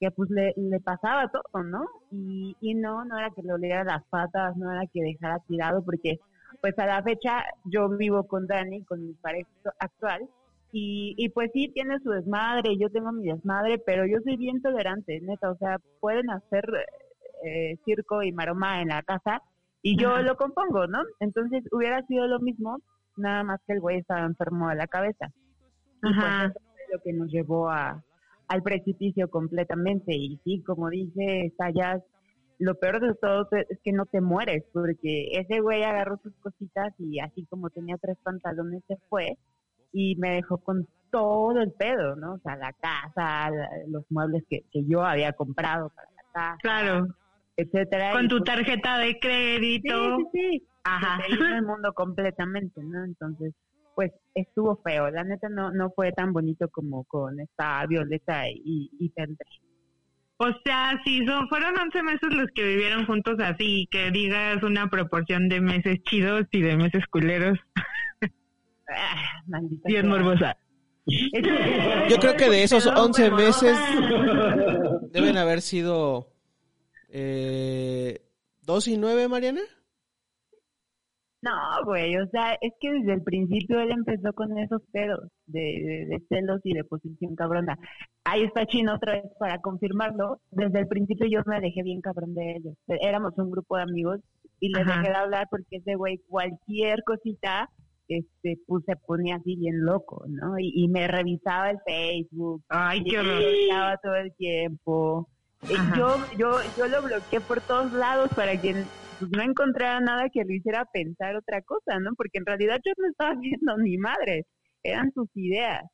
Speaker 9: que pues le, le pasaba todo, ¿no? Y, y no, no era que le oliera las patas, no era que dejara tirado, porque pues a la fecha yo vivo con Dani, con mi pareja actual, y, y pues sí, tiene su desmadre, yo tengo mi desmadre, pero yo soy bien tolerante, neta, o sea, pueden hacer eh, circo y maroma en la casa y yo lo compongo, ¿no? Entonces hubiera sido lo mismo, nada más que el güey estaba enfermo de la cabeza. Y pues
Speaker 5: Ajá.
Speaker 9: eso lo que nos llevó a, al precipicio completamente. Y sí, como dice Sayas, lo peor de todo es que no te mueres, porque ese güey agarró sus cositas y así como tenía tres pantalones se fue y me dejó con todo el pedo, ¿no? O sea, la casa, la- los muebles que, que yo había comprado para la casa,
Speaker 5: Claro,
Speaker 9: etcétera.
Speaker 5: con tu
Speaker 9: pues,
Speaker 5: tarjeta de crédito.
Speaker 9: Sí, sí, sí.
Speaker 5: Ajá.
Speaker 9: Se el mundo completamente, ¿no? Entonces, pues estuvo feo. La neta no, no fue tan bonito como con esta Violeta y, y.
Speaker 5: O sea, si son, fueron 11 meses los que vivieron juntos así, que digas una proporción de meses chidos y de meses culeros,
Speaker 9: Ah, maldita
Speaker 5: bien
Speaker 9: sea.
Speaker 5: morbosa.
Speaker 4: Yo creo que de esos 11
Speaker 8: Pero,
Speaker 4: meses deben haber sido eh, dos y nueve, Mariana.
Speaker 9: No, güey, o sea, es que desde el principio él empezó con esos pedos de, de, de celos y de posición cabrona. Ahí está Chino otra vez para confirmarlo. Desde el principio yo me dejé bien cabrón de ellos. Éramos un grupo de amigos y les
Speaker 5: Ajá.
Speaker 9: dejé de hablar porque ese güey cualquier cosita este pues se ponía así bien loco, ¿no? Y, y me revisaba el Facebook,
Speaker 5: Ay,
Speaker 9: y
Speaker 5: qué
Speaker 9: me
Speaker 5: horror.
Speaker 9: todo el tiempo. Eh. Yo, yo, yo lo bloqueé por todos lados para que pues, no encontrara nada que lo hiciera pensar otra cosa, ¿no? Porque en realidad yo no estaba viendo ni madres, eran sus ideas.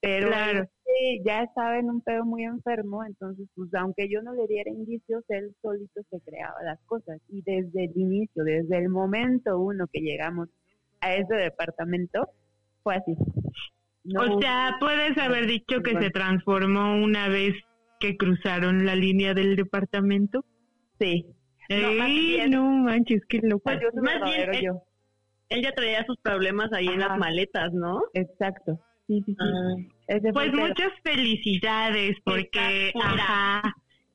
Speaker 9: Pero
Speaker 5: Claro.
Speaker 9: este ya estaba en un pedo muy enfermo, entonces, pues aunque yo no le diera indicios, él solito se creaba las cosas. Y desde el inicio, desde el momento uno que llegamos a ese departamento, fue así. No
Speaker 5: O sea, puedes haber dicho que
Speaker 9: Bueno.
Speaker 5: se transformó una vez que cruzaron la línea del departamento.
Speaker 9: sí. No, más
Speaker 5: Ey,
Speaker 9: bien-
Speaker 5: no manches, qué loco.
Speaker 9: Pues
Speaker 8: Más bien, eh,
Speaker 9: yo.
Speaker 8: Él ya traía sus problemas ahí en las maletas, ¿no?
Speaker 9: Exacto. Sí, sí, sí.
Speaker 8: Ah.
Speaker 5: Pues muchas felicidades, porque, ajá,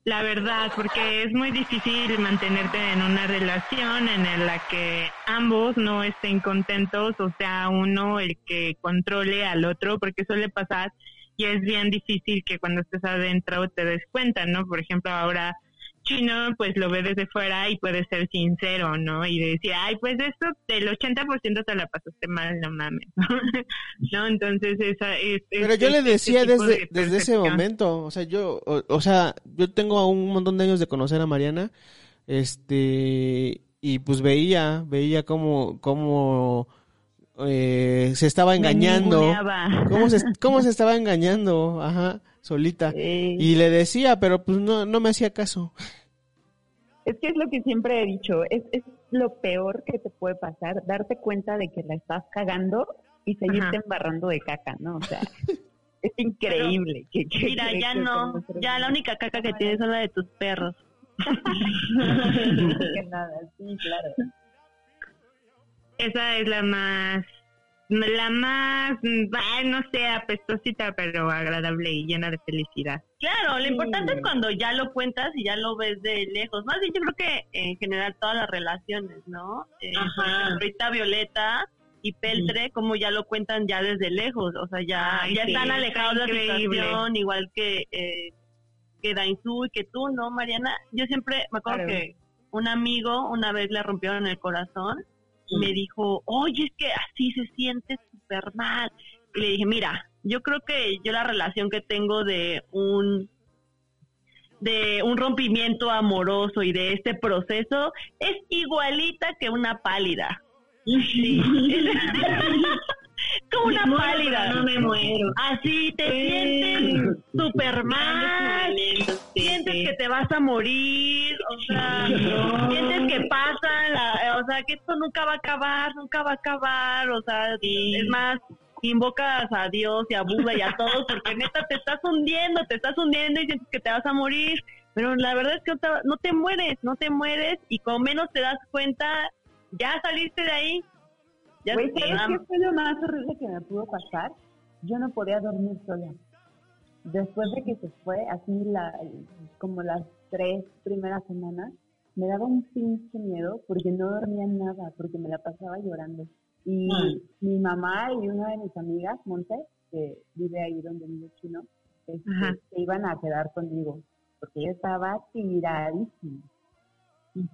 Speaker 5: la verdad, porque es muy difícil mantenerte en una relación en la que ambos no estén contentos, o sea, uno el que controle al otro, porque suele pasar y es bien difícil que cuando estés adentro te des cuenta, ¿no? Por ejemplo, ahora Chino pues lo ve desde fuera y puede ser sincero, ¿no? Y decir, ay, pues esto del 80% te la pasaste mal, no mames, ¿no? Entonces esa es...
Speaker 4: Pero
Speaker 5: es-
Speaker 4: yo le
Speaker 5: es
Speaker 4: decía desde,
Speaker 5: de
Speaker 4: desde ese momento, o sea, yo, o, o sea, yo tengo un montón de años de conocer a Mariana, este, y pues veía, veía cómo, cómo eh, se estaba engañando, cómo se, cómo se estaba engañando, ajá, solita,
Speaker 9: Sí.
Speaker 4: y le decía, pero pues no, no me hacía caso.
Speaker 9: Es que es lo que siempre he dicho, es, es lo peor que te puede pasar, darte cuenta de que la estás cagando y seguirte
Speaker 5: Ajá.
Speaker 9: embarrando de caca, ¿no? O sea, es increíble. que, que-
Speaker 8: Mira,
Speaker 9: que-
Speaker 8: ya no. Ya la única caca que tienes son la de tus perros.
Speaker 9: que nada, sí, claro.
Speaker 5: Esa es la más la más, ay, no sé, apestosita, pero agradable y llena de felicidad.
Speaker 8: Claro, lo importante es cuando ya lo cuentas y ya lo ves de lejos. Más bien, yo creo que en general todas las relaciones, ¿no? Eh. Ahorita Violeta y Peltre, como ya lo cuentan ya desde lejos, o sea, ya,
Speaker 5: Ay,
Speaker 8: ya
Speaker 5: sí,
Speaker 8: están
Speaker 5: está
Speaker 8: alejados de la situación, igual que eh, que Dainzú y que tú, ¿no, Mariana? Yo siempre me acuerdo
Speaker 9: Claro.
Speaker 8: que un amigo una vez le rompieron el corazón me dijo, oye, es que así se siente súper mal. Y le dije, mira, yo creo que yo la relación que tengo de un de un rompimiento amoroso y de este proceso es igualita que una pálida. Sí. Como una pálida.
Speaker 7: pero No me muero.
Speaker 8: Así te sientes súper mal,
Speaker 7: sí,
Speaker 8: sientes
Speaker 7: sí.
Speaker 8: que te vas a morir, o sea,
Speaker 7: No.
Speaker 8: sientes que pasa, la- o sea, que esto nunca va a acabar, nunca va a acabar, o sea,
Speaker 7: Sí.
Speaker 8: es más, invocas a Dios y a Buda y a todos porque neta te estás hundiendo, te estás hundiendo y sientes que te vas a morir, pero la verdad es que no te, mueres, no te mueres y como menos te das cuenta, ya saliste de ahí. Ya
Speaker 9: Güey, ¿sabes qué fue lo más horrible que me pudo pasar? Yo no podía dormir sola. Después de que se fue, así la, como las tres primeras semanas, me daba un pinche miedo porque no dormía nada, porque me la pasaba llorando. Y
Speaker 7: Ah.
Speaker 9: mi mamá y una de mis amigas, Monte, que vive ahí donde vive Chino, este, se iban a quedar conmigo, porque yo estaba tiradísima.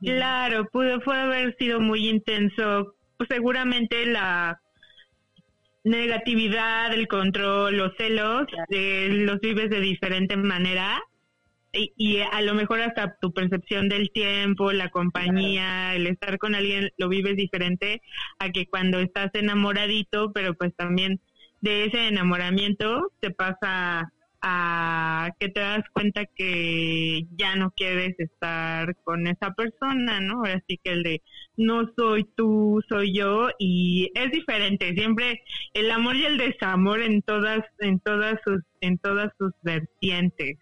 Speaker 5: Claro, pudo, pudo haber sido muy intenso. Pues seguramente la negatividad, el control, los celos, eh, los vives de diferente manera. Y, y a lo mejor hasta tu percepción del tiempo, la compañía, el estar con alguien lo vives diferente a que cuando estás enamoradito, pero pues también de ese enamoramiento te pasa a que te das cuenta que ya no quieres estar con esa persona, ¿no? Ahora sí que el de no soy tú, soy yo y es diferente, siempre el amor y el desamor en todas en todas sus en todas sus vertientes.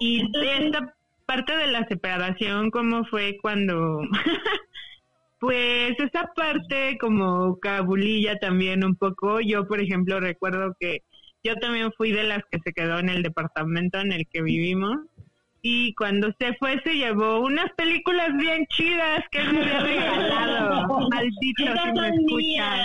Speaker 5: Y de esta parte de la separación cómo fue cuando pues esa parte como cabulilla también un poco, yo por ejemplo recuerdo que yo también fui de las que se quedó en el departamento en el que vivimos y cuando se fue se llevó unas películas bien chidas que él me había regalado. Maldito si me
Speaker 7: son
Speaker 5: escuchan.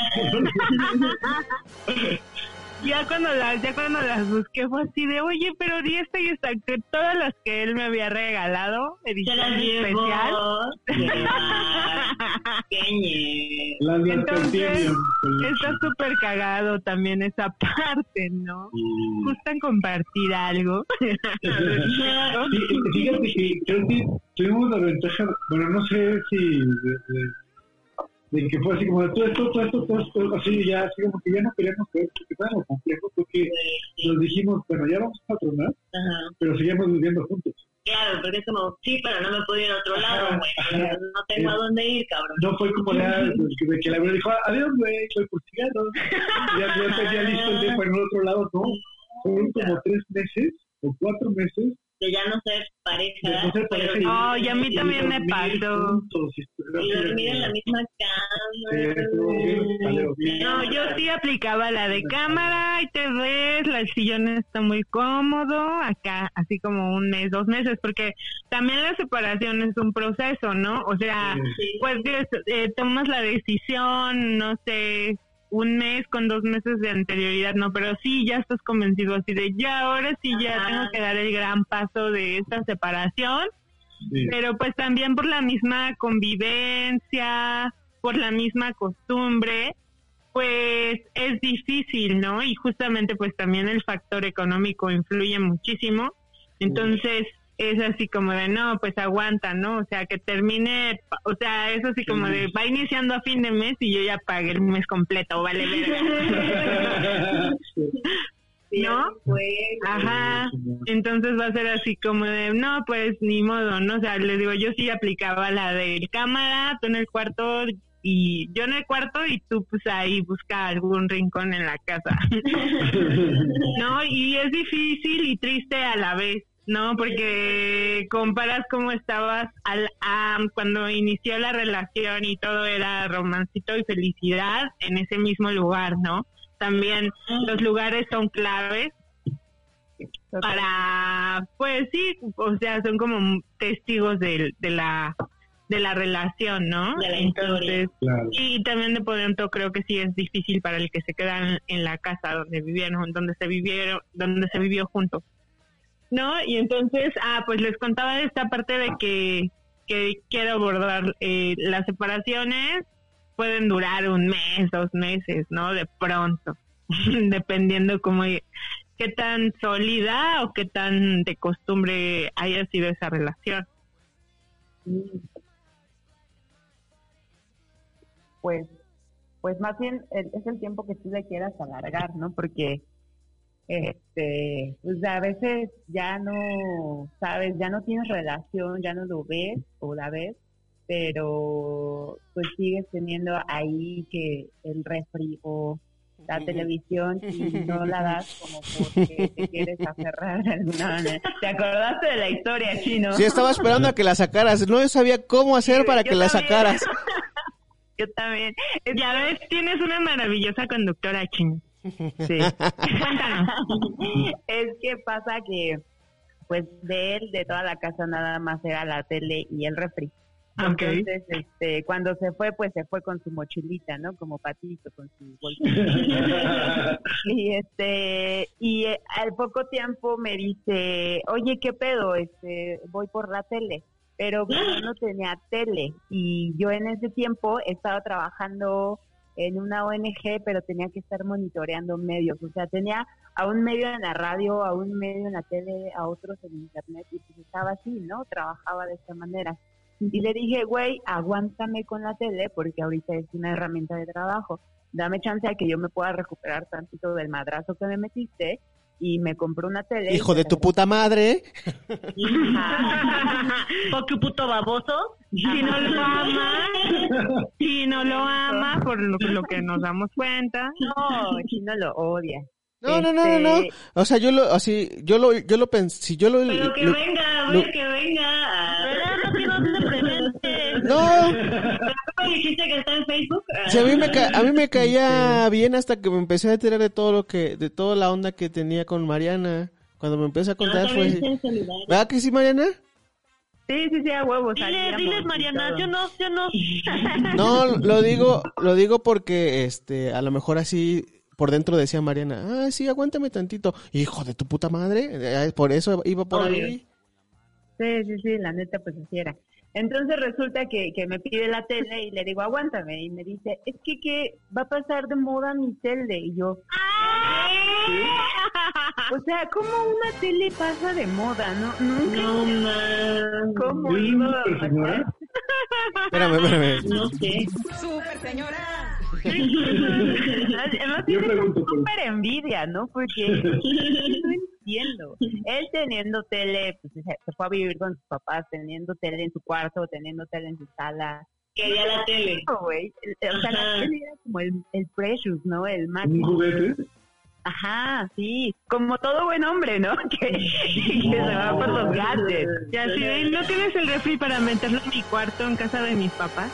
Speaker 5: ya cuando las ya cuando las busqué fue así de oye pero di esta y esta que todas las que él me había regalado edición
Speaker 7: las
Speaker 5: especial.
Speaker 6: Las
Speaker 5: Entonces, está súper cagado también esa parte no gustan compartir algo.
Speaker 6: Sí, Fíjate que creo que tuvimos la ventaja, bueno, no sé si de, de- de que fue así como de todo esto, todo esto, todo esto, así ya, así como que ya no queríamos ver, porque estaba lo complejo, porque nos dijimos, bueno, ya vamos a patronar,
Speaker 7: Ajá.
Speaker 6: pero seguimos viviendo juntos.
Speaker 7: Claro, porque es como, sí, pero no me puedo ir a otro lado, güey. No tengo a dónde ir, cabrón.
Speaker 6: No fue como ya, de que, de que la verdad dijo, adiós, güey, soy por cigarros. Ya, ya tenía listo el día para ir al otro lado, ¿no? Fueron como tres meses o cuatro meses
Speaker 7: De ya no ser pareja.
Speaker 6: no ser pareja
Speaker 7: pero-
Speaker 5: Oh, y a mí
Speaker 6: y
Speaker 5: también me
Speaker 6: dormir
Speaker 5: pasó.
Speaker 6: y
Speaker 7: dormir en la misma cama.
Speaker 5: No, yo sí aplicaba la de cámara y te ves, la- el sillón está muy cómodo, acá así como un mes, dos meses, porque también la separación es un proceso, ¿no? O sea,
Speaker 7: Sí.
Speaker 5: pues eh, tomas la decisión, no sé, un mes con dos meses de anterioridad, no, pero sí ya estás convencido así de ya, ahora sí ya
Speaker 7: Ajá.
Speaker 5: tengo que dar el gran paso de esta separación
Speaker 6: Sí.
Speaker 5: pero pues también por la misma convivencia, por la misma costumbre, pues es difícil, ¿no? Y justamente pues también el factor económico influye muchísimo. Entonces es así como de, no, pues aguanta, ¿no? O sea, que verga. o sea, es así como de, va iniciando a fin de mes y yo ya pagué el mes completo, vale, verga. ¿No? Ajá. Entonces va a ser así como de, no, pues ni modo, ¿no? O sea, les digo, yo sí aplicaba la de cámara, tú en el cuarto y yo en el cuarto y tú pues ahí busca algún rincón en la casa. ¿No? Y es difícil y triste a la vez, ¿no? Porque comparas cómo estabas al, a- cuando inició la relación y todo era romancito y felicidad en ese mismo lugar, ¿no? También los lugares son claves para, pues sí, o sea, son como testigos de, la de la relación, ¿no?
Speaker 7: De la
Speaker 5: Entonces,
Speaker 6: Claro.
Speaker 5: y también de pronto creo que sí es difícil para el que se queda en, en la casa donde vivieron, donde se vivieron, donde se vivió juntos. ¿No? Y entonces, ah, pues les contaba de esta parte de que, que quiero abordar eh, las separaciones pueden durar un mes, dos meses, ¿no? De pronto, dependiendo cómo qué tan sólida o qué tan de costumbre haya sido esa relación.
Speaker 9: pues pues más bien el- es el tiempo que tú le quieras alargar, ¿no? Porque este, pues a veces ya no sabes, ya no tienes relación, ya no lo ves o la ves, pero pues sigues teniendo ahí que el refri o la televisión y no la das como porque te quieres aferrar de alguna manera. ¿Te acordaste de la historia, Chino?
Speaker 4: Sí, estaba esperando a que la sacaras. No sabía cómo hacer para
Speaker 9: Yo
Speaker 4: que la
Speaker 9: también.
Speaker 4: sacaras.
Speaker 9: Yo también.
Speaker 5: Ya ves, tienes una maravillosa conductora, Chin.
Speaker 9: Sí.
Speaker 5: Cuéntanos.
Speaker 9: es que pasa que, pues, de él, de toda la casa, nada más era la tele y el refri.
Speaker 5: Ok.
Speaker 9: Entonces, este, cuando se fue, pues se fue con su mochilita, ¿no? Como patito, con su bolsita. y este, y eh, al poco tiempo me dice, oye, ¿qué pedo? Este, voy por la tele. Pero pues, yo no tenía tele. Y yo en ese tiempo estaba trabajando en una ONG, pero tenía que estar monitoreando medios. O sea, tenía a un medio en la radio, a un medio en la tele, a otros en internet, y pues estaba así, ¿no? Trabajaba de esta manera. Y le dije, güey, aguántame con la tele, porque ahorita es una herramienta de trabajo. Dame chance a que yo me pueda recuperar tantito del madrazo que me metiste. Y me compré una tele.
Speaker 4: Hijo de tu puta madre.
Speaker 8: ¿O qué puto baboso?
Speaker 5: Si no lo ama, si no lo ama, por lo, lo que nos damos cuenta.
Speaker 9: No, Chino lo odia.
Speaker 4: No, no, no, no, no.
Speaker 9: Este,
Speaker 4: O sea, yo lo, así, yo lo, yo lo pensé, si yo lo,
Speaker 7: Pero que
Speaker 4: lo-
Speaker 7: venga,
Speaker 4: lo-
Speaker 7: que venga.
Speaker 8: Pero rápido, no te prevente.
Speaker 4: no,
Speaker 7: ¿Cómo dijiste que está en Facebook? Ah,
Speaker 4: si a mí me, ca- a mí me caía bien hasta que me empecé a enterar de todo lo que, de toda la onda que tenía con Mariana. Cuando me empecé a contar
Speaker 7: también
Speaker 4: fue. ¿verdad que sí, Mariana?
Speaker 9: Sí, sí, sí, a huevos.
Speaker 8: Dile, diles, Mariana, yo no, yo no.
Speaker 4: No, lo digo, lo digo porque, este, a lo mejor así por dentro decía Mariana, ah, sí, aguántame tantito. Hijo de tu puta madre, eh, por eso iba por
Speaker 7: Obvio.
Speaker 4: ahí.
Speaker 9: Sí, sí, sí, la neta, pues así era. Entonces resulta que, que me pide la tele y le digo, aguántame. Y me dice, es que, que va a pasar de moda mi tele. Y yo, o sea, ¿cómo una tele pasa de moda? No, nunca.
Speaker 7: No.
Speaker 9: ¿Cómo.
Speaker 6: Señora?
Speaker 4: Espérame, espérame.
Speaker 7: No sé.
Speaker 9: Además,
Speaker 6: Yo
Speaker 9: tiene
Speaker 6: pregunto,
Speaker 9: súper envidia, ¿no? Porque no entiendo. Él teniendo tele, pues se fue a vivir con sus papás, teniendo tele en su cuarto, teniendo tele en su sala.
Speaker 7: Quería la tele.
Speaker 9: No. O sea, la tele era como el, el precious, ¿no? El
Speaker 6: ¿Un
Speaker 9: máximo.
Speaker 6: juguete?
Speaker 9: Ajá, sí. Como todo buen hombre, ¿no? Que, que se va por los gadgets.
Speaker 5: Y así de, ¿no tienes el refri para meterlo en mi cuarto en casa de mis papás?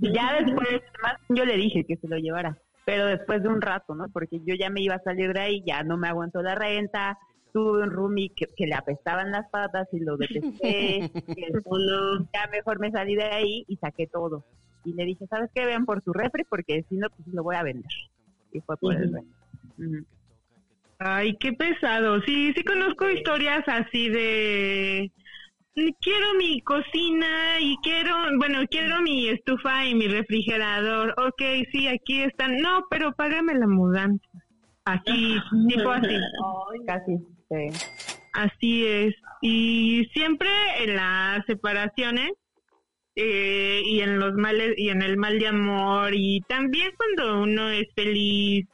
Speaker 9: Ya después, más yo le dije que se lo llevara, pero después de un rato, ¿no? Porque yo ya me iba a salir de ahí, ya no me aguantó la renta, tuve un roomie que, que le apestaban las patas y lo detesté, ya mejor me salí de ahí y saqué todo. Y le dije, ¿sabes qué? Vean por su refri porque si no, pues lo voy a vender. Y fue por el refri.
Speaker 5: Ay, qué pesado. Sí, sí conozco historias así de quiero mi cocina y quiero, bueno, quiero mi estufa y mi refrigerador. Ok, sí, aquí están. No, pero págame la mudanza. Así, tipo así.
Speaker 9: Casi, sí.
Speaker 5: Así es. Y siempre en las separaciones eh, y en los males y en el mal de amor y también cuando uno es feliz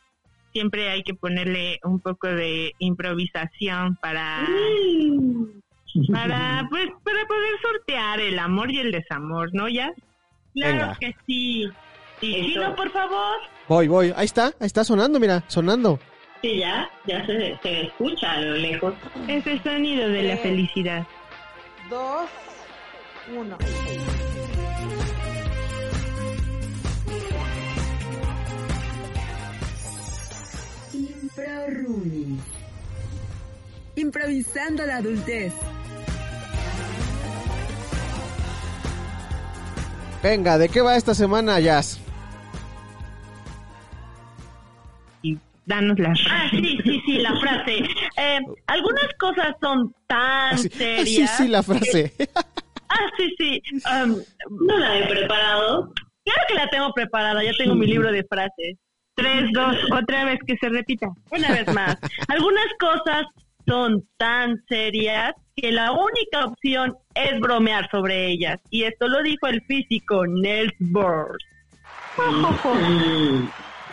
Speaker 5: siempre hay que ponerle un poco de improvisación para para pues para poder sortear el amor y el desamor, ¿no? Ya.
Speaker 8: Claro
Speaker 4: Venga.
Speaker 8: que sí.
Speaker 9: Eso.
Speaker 8: Chino, por favor.
Speaker 4: Voy, voy. Ahí está, ahí está sonando, mira, sonando.
Speaker 7: Sí, ya, ya se, se escucha a lo lejos.
Speaker 5: Es el sonido de la
Speaker 9: Tres.
Speaker 5: felicidad.
Speaker 9: Dos, uno.
Speaker 1: Roomie. Improvisando la adultez.
Speaker 4: Venga, ¿de qué va esta semana, Jazz?
Speaker 5: Y danos las
Speaker 8: Ah, sí, sí, sí, la frase. Eh, algunas cosas son tan serias.
Speaker 4: ah, sí, sí, la frase.
Speaker 8: Ah, sí, sí. Um,
Speaker 7: No la he preparado.
Speaker 8: claro que la tengo preparada, ya tengo mi libro de frases.
Speaker 5: Tres, dos, otra vez que se repita.
Speaker 8: Una vez más, algunas cosas son tan serias que la única opción es bromear sobre ellas. Y esto lo dijo el físico Niels Bohr.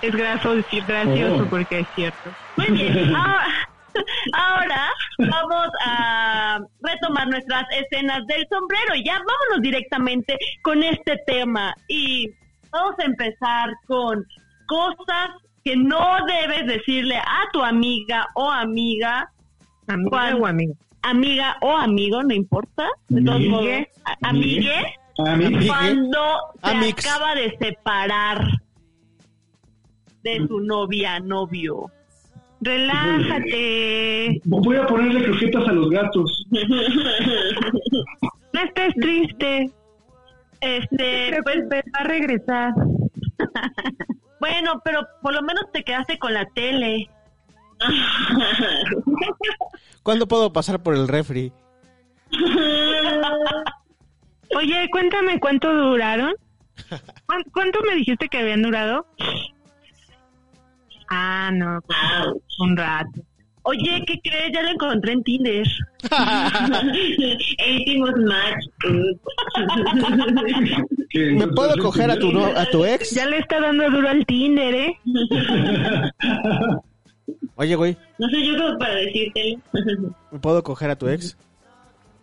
Speaker 5: Es gracioso, gracioso
Speaker 6: Oh.
Speaker 5: porque es cierto.
Speaker 8: Muy bien. Ahora, ahora vamos a retomar nuestras escenas del sombrero. Y ya vámonos directamente con este tema. Y vamos a empezar con cosas que no debes decirle a tu amiga o amiga,
Speaker 5: Amiga
Speaker 8: ¿Cuál?
Speaker 5: o amigo.
Speaker 8: amiga o amigo, no importa. De todos
Speaker 6: Amigue.
Speaker 8: modos, amigue, cuando se
Speaker 4: Amix.
Speaker 8: acaba de separar de su novia, novio.
Speaker 5: Relájate.
Speaker 6: voy a ponerle croquetas a los gatos.
Speaker 5: No estés triste.
Speaker 8: Este, pues,
Speaker 5: va a regresar.
Speaker 8: bueno, pero por lo menos te quedaste con la tele.
Speaker 4: ¿Cuándo puedo pasar por el refri?
Speaker 5: Oye, cuéntame cuánto duraron. ¿Cuán- ¿Cuánto me dijiste que habían durado? Ah, no, pues, un rato.
Speaker 8: Oye, ¿qué crees? Ya lo encontré en Tinder.
Speaker 7: E hicimos match.
Speaker 4: ¿Me puedo coger a tu, no- a tu ex?
Speaker 5: Ya le está dando duro al Tinder, ¿eh?
Speaker 4: Oye, güey,
Speaker 7: No sé yo como para decírtelo.
Speaker 4: ¿me puedo coger a tu ex?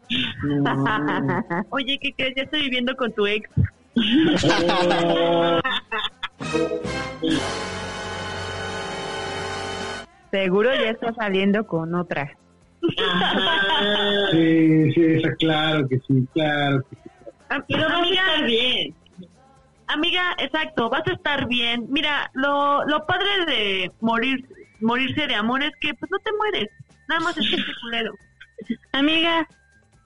Speaker 8: Oye, ¿qué crees? Ya estoy viviendo con tu ex.
Speaker 9: Seguro ya está saliendo con otra.
Speaker 7: Ajá.
Speaker 6: Sí, sí, esa, claro que sí, claro que sí.
Speaker 8: Ah,
Speaker 7: Pero vas a estar bien.
Speaker 8: amiga, exacto, vas a estar bien. Mira, lo, lo padre de morir, morirse de amor es que pues no te mueres. Nada más es este culero.
Speaker 5: Amiga,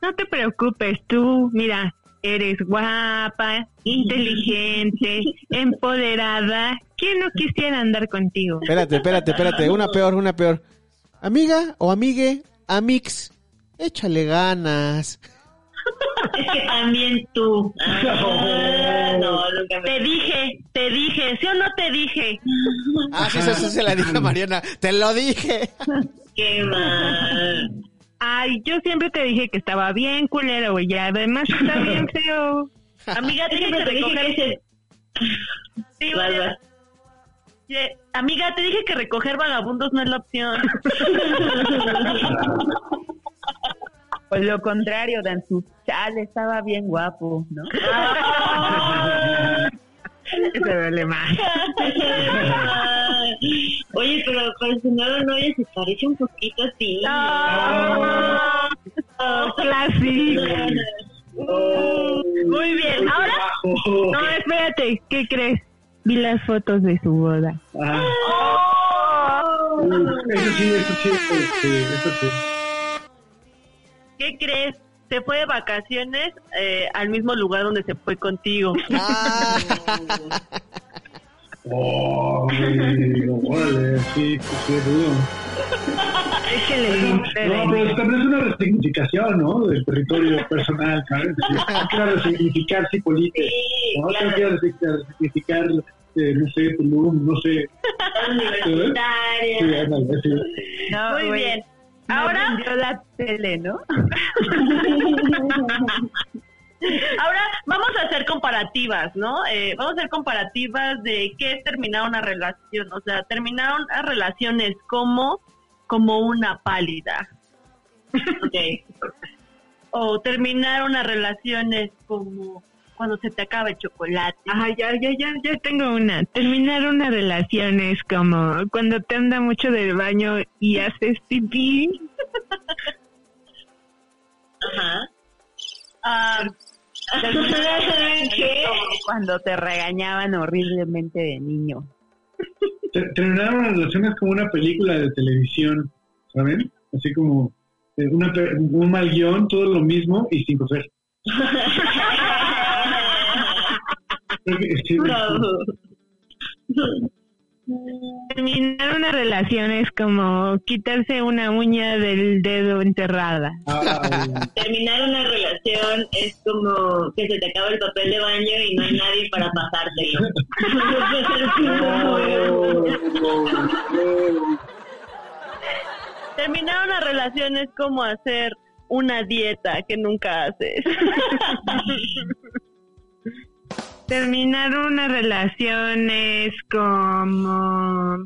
Speaker 5: no te preocupes, tú, mira, eres guapa, inteligente, empoderada. ¿Quién no quisiera andar contigo?
Speaker 4: Espérate, espérate, espérate. Una peor, una peor. Amiga o amigue, amix, échale ganas.
Speaker 7: Es que también tú. Ah, no, nunca me...
Speaker 8: Te dije, te dije, ¿sí o no te dije?
Speaker 4: Ah, sí, eso sí se la dije a Mariana. Te lo dije.
Speaker 7: Qué mal.
Speaker 5: Ay, yo siempre te dije que estaba bien culero, güey, y además está bien feo.
Speaker 8: Amiga, te
Speaker 7: Es que
Speaker 8: recoger...
Speaker 7: que ese...
Speaker 8: Sí, Amiga, te dije que recoger vagabundos no es la opción.
Speaker 9: Por lo contrario, Dan su chale estaba bien guapo, ¿no?
Speaker 5: Se duele más.
Speaker 7: Oye, pero con su nueva novia se parece un poquito así.
Speaker 8: Ah,
Speaker 5: Clásico.
Speaker 8: Muy bien, ahora
Speaker 5: No, espérate, ¿qué crees? Vi las fotos de su boda.
Speaker 6: Ah, eso sí, eso sí, sí, eso sí.
Speaker 8: ¿qué crees? Se fue de vacaciones eh, al mismo lugar donde se fue contigo.
Speaker 4: Ah,
Speaker 6: Oh, sí, sí, duro.
Speaker 5: Es que le
Speaker 6: No, pero también es una resignificación, ¿no? Del territorio personal, ¿sabes? Hay que resignificar Cipolite,
Speaker 7: Sí,
Speaker 6: ¿no?
Speaker 7: claro.
Speaker 6: Hay que resignificar, eh, no sé, Tulum, no sé. Sí,
Speaker 7: Universitaria.
Speaker 6: sí.
Speaker 9: No,
Speaker 8: Muy
Speaker 9: güey,
Speaker 8: bien. Ahora,
Speaker 9: vendió la tele, ¿no?
Speaker 8: ahora vamos a hacer comparativas, ¿no? Eh, vamos a hacer comparativas de qué es terminar una relación. O sea, terminar una relación es como, como una pálida.
Speaker 7: Ok.
Speaker 8: O terminar una relación es como cuando se te acaba el chocolate.
Speaker 5: Ajá, ya, ya, ya, ya tengo una. Terminar una relación es como cuando te anda mucho del baño y haces pipí.
Speaker 7: Ajá.
Speaker 8: Ah,
Speaker 9: ¿Qué? Cuando te regañaban horriblemente de niño.
Speaker 6: Te- Terminar una relación es como una película de televisión, ¿saben? Así como eh, una, un mal guion, todo lo mismo y sin coger.
Speaker 5: Terminar una relación es como quitarse una uña del dedo enterrada.
Speaker 7: Terminar una relación es como que se te acaba el papel de baño y no hay nadie para pasártelo.
Speaker 8: terminar una relación es como hacer una dieta que nunca haces.
Speaker 5: Terminar una relación es como...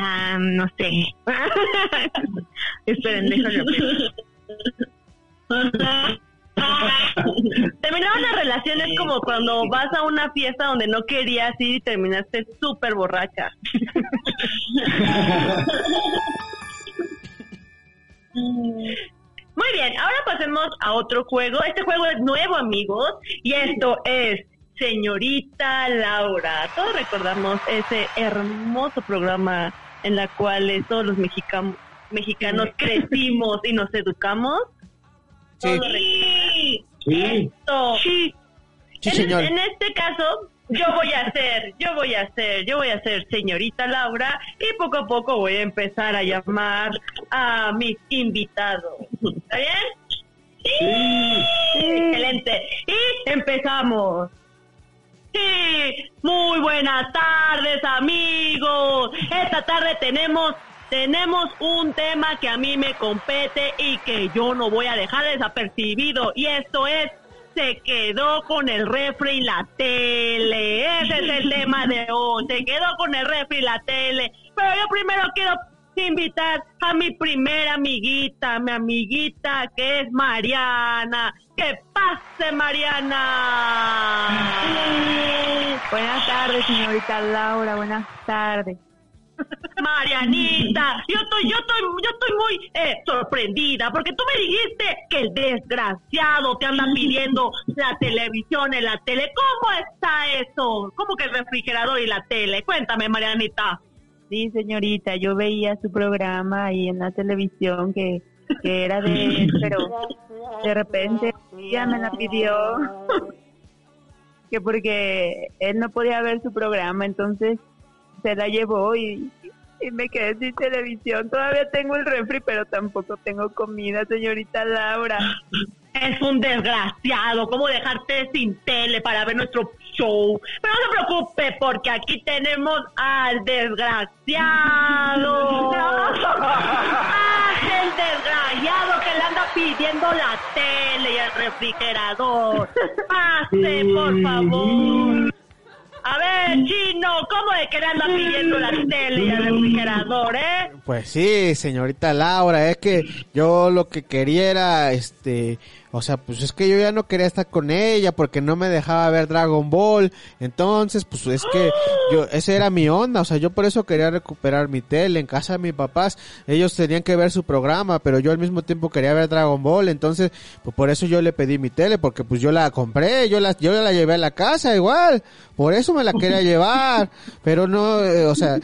Speaker 5: ah, no sé. Esperen, déjalo.
Speaker 8: Terminar una relación es como cuando vas a una fiesta donde no querías ir y terminaste súper borracha. Muy bien, ahora pasemos a otro juego. Este juego es nuevo, amigos, y esto es Señorita Laura. Todos recordamos ese hermoso programa en la cual todos los mexicanos mexicanos crecimos y nos educamos.
Speaker 4: Sí.
Speaker 6: Sí.
Speaker 8: Esto.
Speaker 4: Sí, señor.
Speaker 8: en este caso, yo voy a ser, yo voy a ser, yo voy a ser señorita Laura y poco a poco voy a empezar a llamar a mis invitados. ¿Está bien? Sí. Excelente. Y empezamos. Sí, muy buenas tardes amigos. Esta tarde tenemos tenemos un tema que a mí me compete y que yo no voy a dejar desapercibido y esto es se quedó con el refri y la tele. Ese es el tema de hoy. Se quedó con el refri y la tele. Pero yo primero quiero invitar a mi primera amiguita, mi amiguita que es Mariana. ¡Que pase, Mariana!
Speaker 9: Buenas tardes, señorita Laura, buenas tardes.
Speaker 8: Marianita, yo estoy, yo estoy, yo estoy muy eh, sorprendida porque tú me dijiste que el desgraciado te anda pidiendo la televisión en la tele. ¿Cómo está eso? ¿Cómo que el refrigerador y la tele? Cuéntame, Marianita.
Speaker 9: Sí, señorita, yo veía su programa ahí en la televisión que, que era de él, pero de repente ya me la pidió que porque él no podía ver su programa, entonces se la llevó y, y me quedé sin televisión. Todavía tengo el refri, pero tampoco tengo comida, señorita Laura.
Speaker 8: Es un desgraciado. ¿Cómo dejarte sin tele para ver nuestro show? Pero no se preocupe porque aquí tenemos al desgraciado. ¡Ah, el desgraciado que le anda pidiendo la tele y el refrigerador! Pase, por favor. A ver, chino, ¿cómo de que le anda pidiendo la tele y el refrigerador, eh?
Speaker 4: Pues sí, señorita Laura, es que yo lo que quería era, este, o sea, pues es que yo ya no quería estar con ella porque no me dejaba ver Dragon Ball, entonces, pues es que yo, esa era mi onda, o sea, yo por eso quería recuperar mi tele en casa de mis papás, ellos tenían que ver su programa, pero yo al mismo tiempo quería ver Dragon Ball, entonces, pues por eso yo le pedí mi tele, porque pues yo la compré, yo la, yo la llevé a la casa igual, por eso me la quería llevar, pero no, eh, o sea,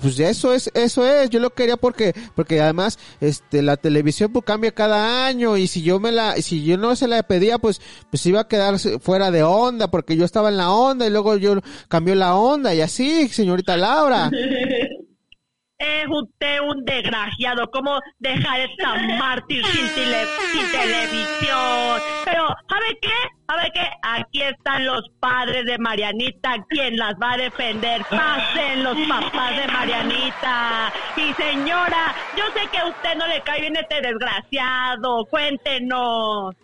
Speaker 4: pues eso es, eso es, yo lo quería porque, porque además, este, la televisión pues cambia cada año. Y si yo me la, si yo no se la pedía, pues, pues iba a quedar fuera de onda porque yo estaba en la onda y luego yo cambió la onda y así, señorita Laura.
Speaker 8: Es usted un desgraciado. ¿Cómo dejar esta mártir sin, tele- sin televisión? Pero, ¿sabe qué? ¿Sabe qué? Aquí están los padres de Marianita. ¿Quién las va a defender? Pasen los papás de Marianita. Y señora, yo sé que a usted no le cae bien este desgraciado. Cuéntenos.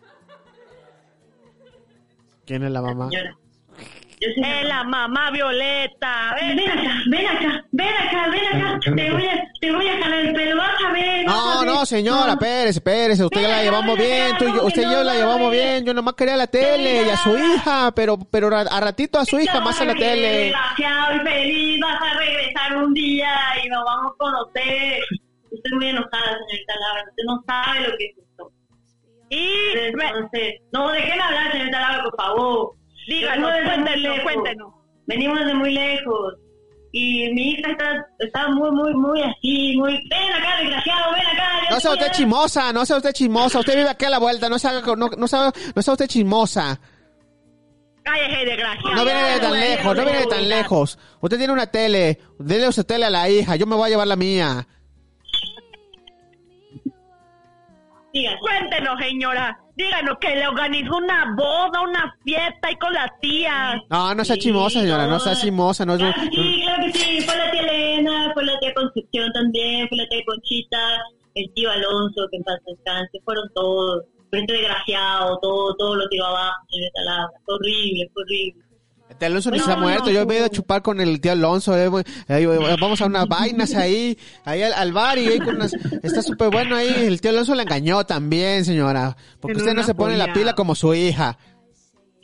Speaker 4: ¿Quién es la mamá?
Speaker 7: Señora.
Speaker 8: Es la mamá Violeta. Ven.
Speaker 7: Ven acá, ven acá, ven acá, ven acá. Te voy a, te voy a jalar el pelo, vas a ver. vas a
Speaker 4: No,
Speaker 7: ver.
Speaker 4: no, señora, espérese, espérese. Usted la llevamos bien, tú yo, usted y yo la llevamos bien. Yo nomás quería la tele y a su hija, pero pero a ratito a su hija más a la tele.
Speaker 7: Y feliz, vas a regresar un día y nos vamos a conocer. Estoy muy enojada, señorita Laura. Usted no sabe lo que es esto.
Speaker 8: Y
Speaker 7: Entonces, no, déjenme hablar, señorita Laura, por favor.
Speaker 8: Díganos, cuéntenos, cuéntenos.
Speaker 7: Venimos de muy lejos. Y mi hija está, está muy, muy, muy así, muy... Ven acá, desgraciado, ven acá.
Speaker 4: No sea usted chismosa, no sea usted chismosa. Usted vive aquí a la vuelta, no se haga, con- no, no sea, no sea usted chismosa.
Speaker 8: Cállese, desgraciado.
Speaker 4: No viene de tan lejos, no viene de tan lejos. Usted tiene una tele, dele su tele a la hija, yo me voy a llevar la mía.
Speaker 7: Dígame.
Speaker 8: Cuéntenos, señora. Díganos que le organizó una boda, una fiesta y con las tías.
Speaker 4: No, no sea chismosa, señora, no sea chismosa, no
Speaker 7: que sí, claro que sí. Fue la tía Elena, fue la tía Concepción también, fue la tía Conchita, el tío Alonso, que en paz descanse, fueron todos. Pero este desgraciado, todo, todo lo tiró abajo, señorita Laura. Fue horrible, fue horrible.
Speaker 4: El tío Alonso ni
Speaker 7: No,
Speaker 4: se ha
Speaker 7: no,
Speaker 4: muerto, yo me he ido a chupar con el tío Alonso, eh, vamos a unas vainas ahí, ahí al, al bar y ahí con unas, está súper bueno ahí, el tío Alonso la engañó también, señora, porque usted no se pone la pila como su hija.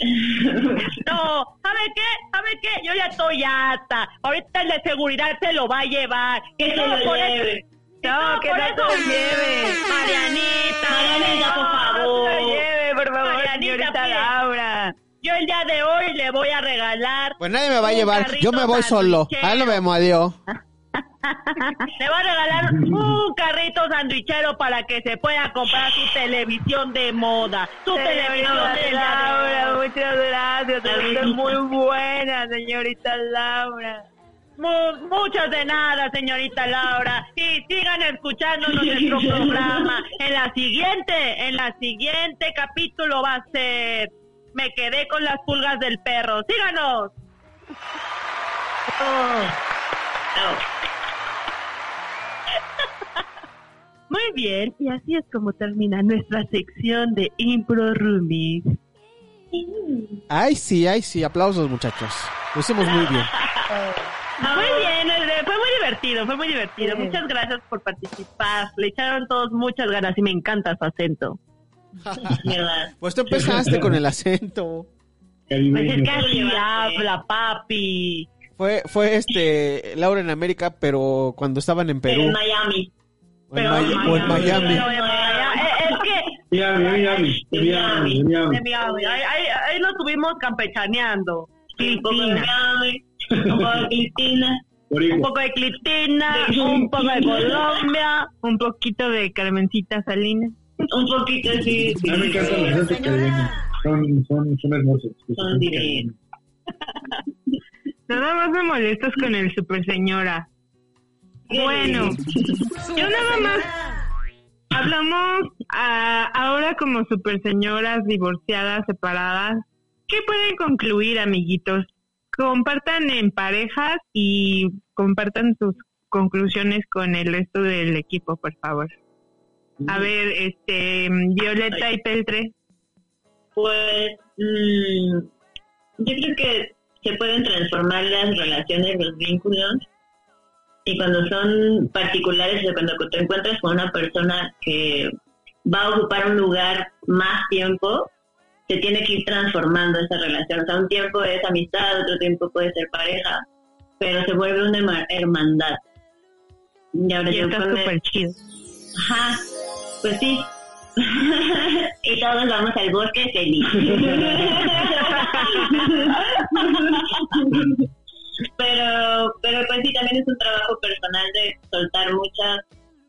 Speaker 8: No, ¿sabe qué? ¿Sabe qué? Yo ya estoy harta. Ahorita el de seguridad se lo va a llevar.
Speaker 7: Que se lo lleve.
Speaker 9: No, que
Speaker 8: por
Speaker 9: no te lo lleve.
Speaker 8: Marianita.
Speaker 7: Marianita, por favor.
Speaker 8: no se lo lleve, por favor,
Speaker 9: Marianita,
Speaker 8: señorita
Speaker 9: pues.
Speaker 8: Laura. Yo el día de hoy le voy a regalar.
Speaker 4: Pues nadie me va a llevar, yo me voy solo, ahí lo vemos, adiós.
Speaker 8: Le va a regalar un carrito sandwichero para que se pueda comprar su televisión de moda. Su televisión de
Speaker 9: Laura,
Speaker 8: Laura.
Speaker 9: muchas gracias. Usted es muy buena, señorita Laura.
Speaker 8: Mu- muchas de nada, señorita Laura. Y sigan escuchándonos nuestro programa. En la siguiente, en la siguiente capítulo va a ser Me quedé con las pulgas del perro. Síganos. Muy bien, y así es como termina nuestra sección de Impro Roomies.
Speaker 4: Ay, sí, ay, sí, aplausos muchachos, lo hicimos muy bien.
Speaker 8: Muy bien, fue muy divertido, fue muy divertido. Muchas gracias por participar. Le echaron todos muchas ganas y me encanta su acento.
Speaker 4: Pues tú empezaste con el acento.
Speaker 8: Pues es que así habla, papi.
Speaker 4: Fue, fue este, Laura en América, pero cuando estaban en Perú.
Speaker 7: en Miami.
Speaker 4: O en,
Speaker 8: Pero
Speaker 4: Maya- o en Miami.
Speaker 8: Miami. Es que
Speaker 6: Miami, Miami, Miami, Miami.
Speaker 8: Miami, ahí, ahí, ahí nos estuvimos campechaneando.
Speaker 7: Un poco de
Speaker 8: Cristina.
Speaker 7: Miami, un poco de Cristina.
Speaker 8: Un poco de Cristina, un poco de Colombia, un poquito de Carmencita Salinas.
Speaker 7: Un poquito así.
Speaker 6: A mí me encantan los acentos caribeños. Son, son, son hermosos.
Speaker 7: Son divinos.
Speaker 5: Nada más me molestas con el super señora. Bueno, yo nada más hablamos ah, ahora como super señoras divorciadas, separadas. ¿Qué pueden concluir, amiguitos? Compartan en parejas y compartan sus conclusiones con el resto del equipo, por favor. A ver, este, Violeta y Peltre.
Speaker 7: Pues mm, yo creo que se pueden transformar las relaciones, los vínculos. Y cuando son particulares, o cuando te encuentras con una persona que va a ocupar un lugar más tiempo, se tiene que ir transformando esa relación. O sea, un tiempo es amistad, otro tiempo puede ser pareja, pero se vuelve una herma- hermandad. Y ahora
Speaker 5: Y
Speaker 7: yo
Speaker 5: está
Speaker 7: con el-
Speaker 5: súper chido.
Speaker 7: Ajá, pues sí. y todos vamos al bosque feliz. pero, pero pues sí, también es un trabajo personal de soltar muchas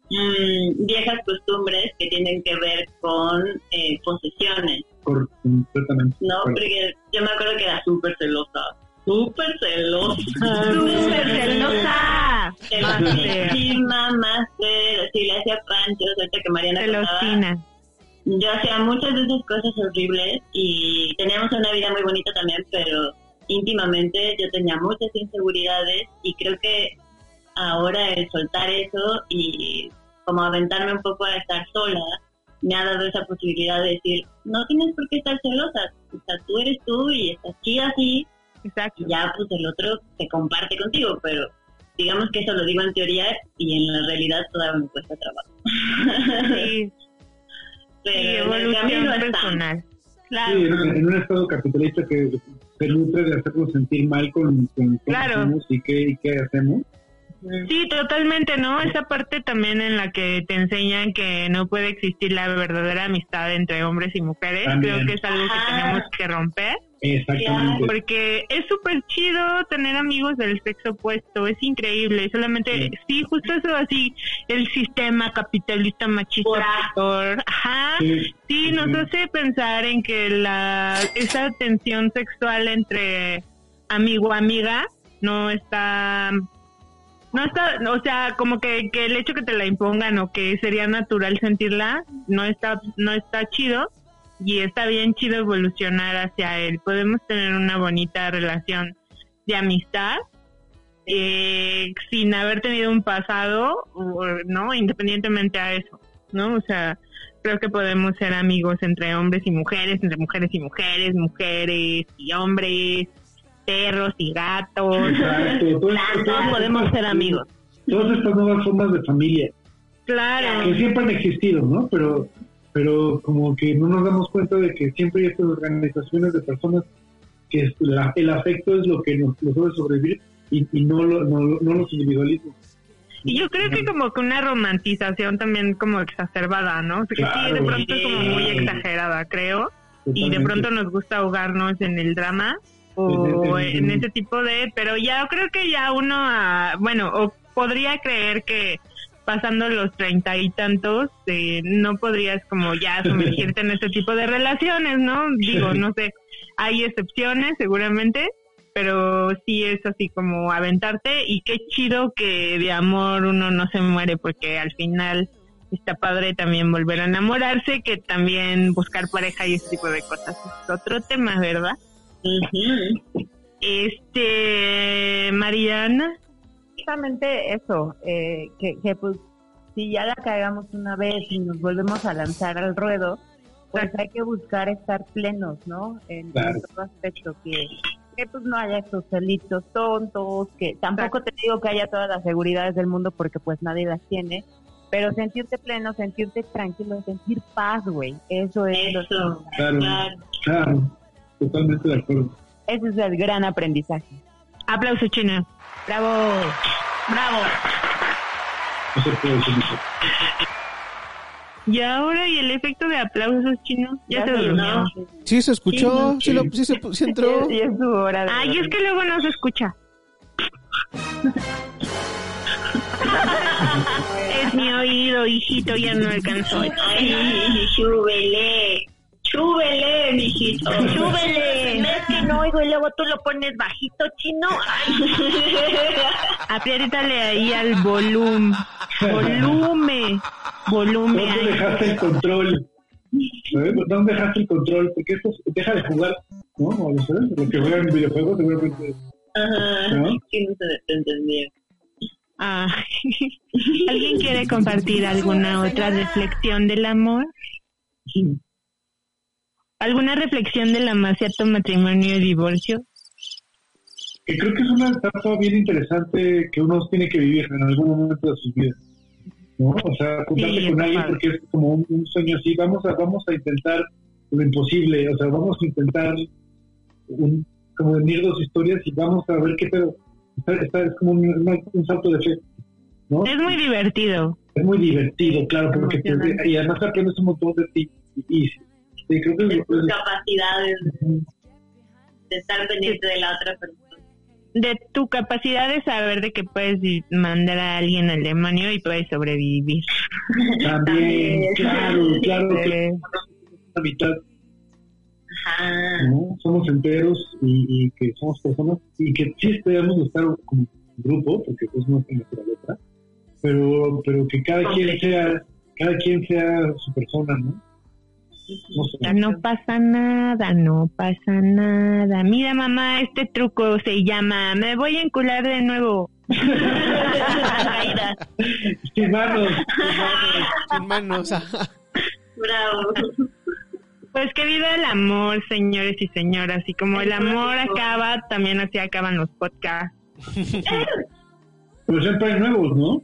Speaker 7: mm, viejas costumbres que tienen que ver con eh, posesiones,
Speaker 6: Cor- completamente.
Speaker 7: ¿no? Porque yo me acuerdo que era súper celosa. Súper celosa.
Speaker 8: ¡Súper celosa!
Speaker 7: Celosísima, más de si le hacía panchos, ahorita que Mariana contaba,
Speaker 5: Celostina.
Speaker 7: yo hacía muchas de esas cosas horribles y teníamos una vida muy bonita también, pero íntimamente yo tenía muchas inseguridades y creo que ahora el soltar eso y como aventarme un poco a estar sola me ha dado esa posibilidad de decir, no tienes por qué estar celosa, o sea, tú eres tú y estás chida así
Speaker 5: Exacto.
Speaker 7: y ya pues el otro se comparte contigo, pero digamos que eso lo digo en teoría y en la realidad todavía me cuesta trabajo.
Speaker 5: Sí,
Speaker 7: Pero
Speaker 5: sí, evolución
Speaker 7: está.
Speaker 5: personal.
Speaker 6: Sí, en, un- en un estado capitalista que se nutre de hacernos sentir mal con, con
Speaker 5: Claro.
Speaker 6: somos y qué, y qué hacemos.
Speaker 5: Sí, totalmente, ¿no? Esa parte también en la que te enseñan que no puede existir la verdadera amistad entre hombres y mujeres,
Speaker 6: También.
Speaker 5: creo que es algo que tenemos que romper,
Speaker 6: Exactamente.
Speaker 5: porque es súper chido tener amigos del sexo opuesto, es increíble, solamente, sí, justo eso así, el sistema capitalista machista
Speaker 7: Por
Speaker 5: opresor, ajá,
Speaker 6: Sí,
Speaker 5: Sí, nos hace pensar en que la esa tensión sexual entre amigo amiga no está no está, o sea, como que, que el hecho que te la impongan o que sería natural sentirla no está no está chido y está bien chido evolucionar hacia él. Podemos tener una bonita relación de amistad eh, sin haber tenido un pasado, o- no, independientemente a eso, ¿no? O sea, creo que podemos ser amigos entre hombres y mujeres, entre mujeres y mujeres, mujeres y hombres, perros y gatos.
Speaker 6: Exacto. Todos-
Speaker 5: podemos ser amigos.
Speaker 6: Todas estas nuevas formas de familia
Speaker 5: Claro.
Speaker 6: que siempre han existido, ¿no? Pero, pero como que no nos damos cuenta de que siempre hay estas organizaciones de personas que es la- el afecto es lo que nos lo hace sobrevivir y, y no, lo- no, lo- no los individualismos.
Speaker 5: Y yo creo que como que una romantización también como exacerbada, ¿no? Sí, de pronto es como muy exagerada, creo. Y de pronto nos gusta ahogarnos en el drama o
Speaker 6: En-
Speaker 5: ese tipo de... Pero ya creo que ya uno, ah, bueno, o podría creer que pasando los treinta y tantos, eh, no podrías como ya sumergirte en ese tipo de relaciones, ¿no? Digo, no sé, hay excepciones seguramente, pero sí es así como aventarte y qué chido que de amor uno no se muere porque al final está padre también volver a enamorarse que también buscar pareja y ese tipo de cosas es otro tema, ¿verdad? Este, Mariana,
Speaker 9: Justamente eso, eh, que, que pues si ya la cagamos una vez y nos volvemos a lanzar al ruedo, pues hay que buscar estar plenos, ¿no? En, en
Speaker 6: Claro.
Speaker 9: todo aspecto, que, que pues no haya estos celitos tontos, que tampoco te digo que haya todas las seguridades del mundo porque pues nadie las tiene, pero sentirte pleno, sentirte tranquilo, sentir paz, güey, eso es lo
Speaker 7: Eso.
Speaker 6: Claro,
Speaker 7: Claro.
Speaker 6: claro, totalmente de acuerdo.
Speaker 9: ese es el gran aprendizaje.
Speaker 5: aplauso chino.
Speaker 9: Bravo.
Speaker 5: Bravo.
Speaker 6: No se puede decir eso.
Speaker 5: Y ahora y el efecto de aplausos chino ya,
Speaker 9: Ya
Speaker 5: se durmió.
Speaker 7: No.
Speaker 4: Sí, se escuchó, sí,
Speaker 6: Sí.
Speaker 4: lo- sí se, sí entró.
Speaker 9: Y es su hora de
Speaker 5: Ay, es que luego no se escucha. es mi oído, hijito, ya no alcanzó.
Speaker 7: Ay, chúbele. Chúbele, mijito.
Speaker 5: Súbele.
Speaker 7: Es que no oigo y luego tú lo pones bajito, chino.
Speaker 5: Apriétale ahí al volumen. Volumen. Volumen.
Speaker 6: ¿Dónde dejaste el control? ¿Sabes? ¿Dónde dejaste el control? Porque esto deja de jugar, ¿no? O sea, Lo que juegan en videojuegos seguramente.
Speaker 7: Ajá.
Speaker 6: ¿No?
Speaker 7: Sí, no se te entendía.
Speaker 5: Ah. ¿Alguien quiere compartir alguna otra reflexión del amor? ¿Alguna reflexión del amaciato matrimonio y divorcio?
Speaker 6: Que creo que es una etapa bien interesante que uno tiene que vivir en algún momento de su vida. ¿no? O sea, juntarte
Speaker 5: Sí,
Speaker 6: con alguien porque es como un, un sueño así. Vamos a, vamos a intentar lo imposible. O sea, vamos a intentar un, como unir dos historias y vamos a ver qué pedo. Está, está- es como un, salto de fe. ¿no?
Speaker 5: Es muy divertido.
Speaker 6: Es muy divertido, claro, porque te- y además aprendes un montón de ti. Y, y- creo que
Speaker 7: De
Speaker 6: es-
Speaker 7: tus capacidades de estar pendiente de la otra persona.
Speaker 5: De tu capacidad de saber de que puedes mandar a alguien al demonio y puedes sobrevivir.
Speaker 6: también, claro, claro, que la mitad
Speaker 7: Ajá.
Speaker 6: ¿no? Somos enteros y, y que somos personas y que sí de estar como grupo, porque es nuestra naturaleza, pero, pero que cada quien sea, cada quien sea su persona, ¿no? No sé.
Speaker 5: No pasa nada, no pasa nada. Mira, mamá, este truco se llama Me voy a encular de nuevo.
Speaker 6: Sin manos,
Speaker 4: Sin manos.
Speaker 7: Bravo.
Speaker 5: Pues que viva el amor, señores y señoras. Y como el amor acaba, también así acaban los podcasts.
Speaker 6: Pero siempre hay nuevos, ¿no?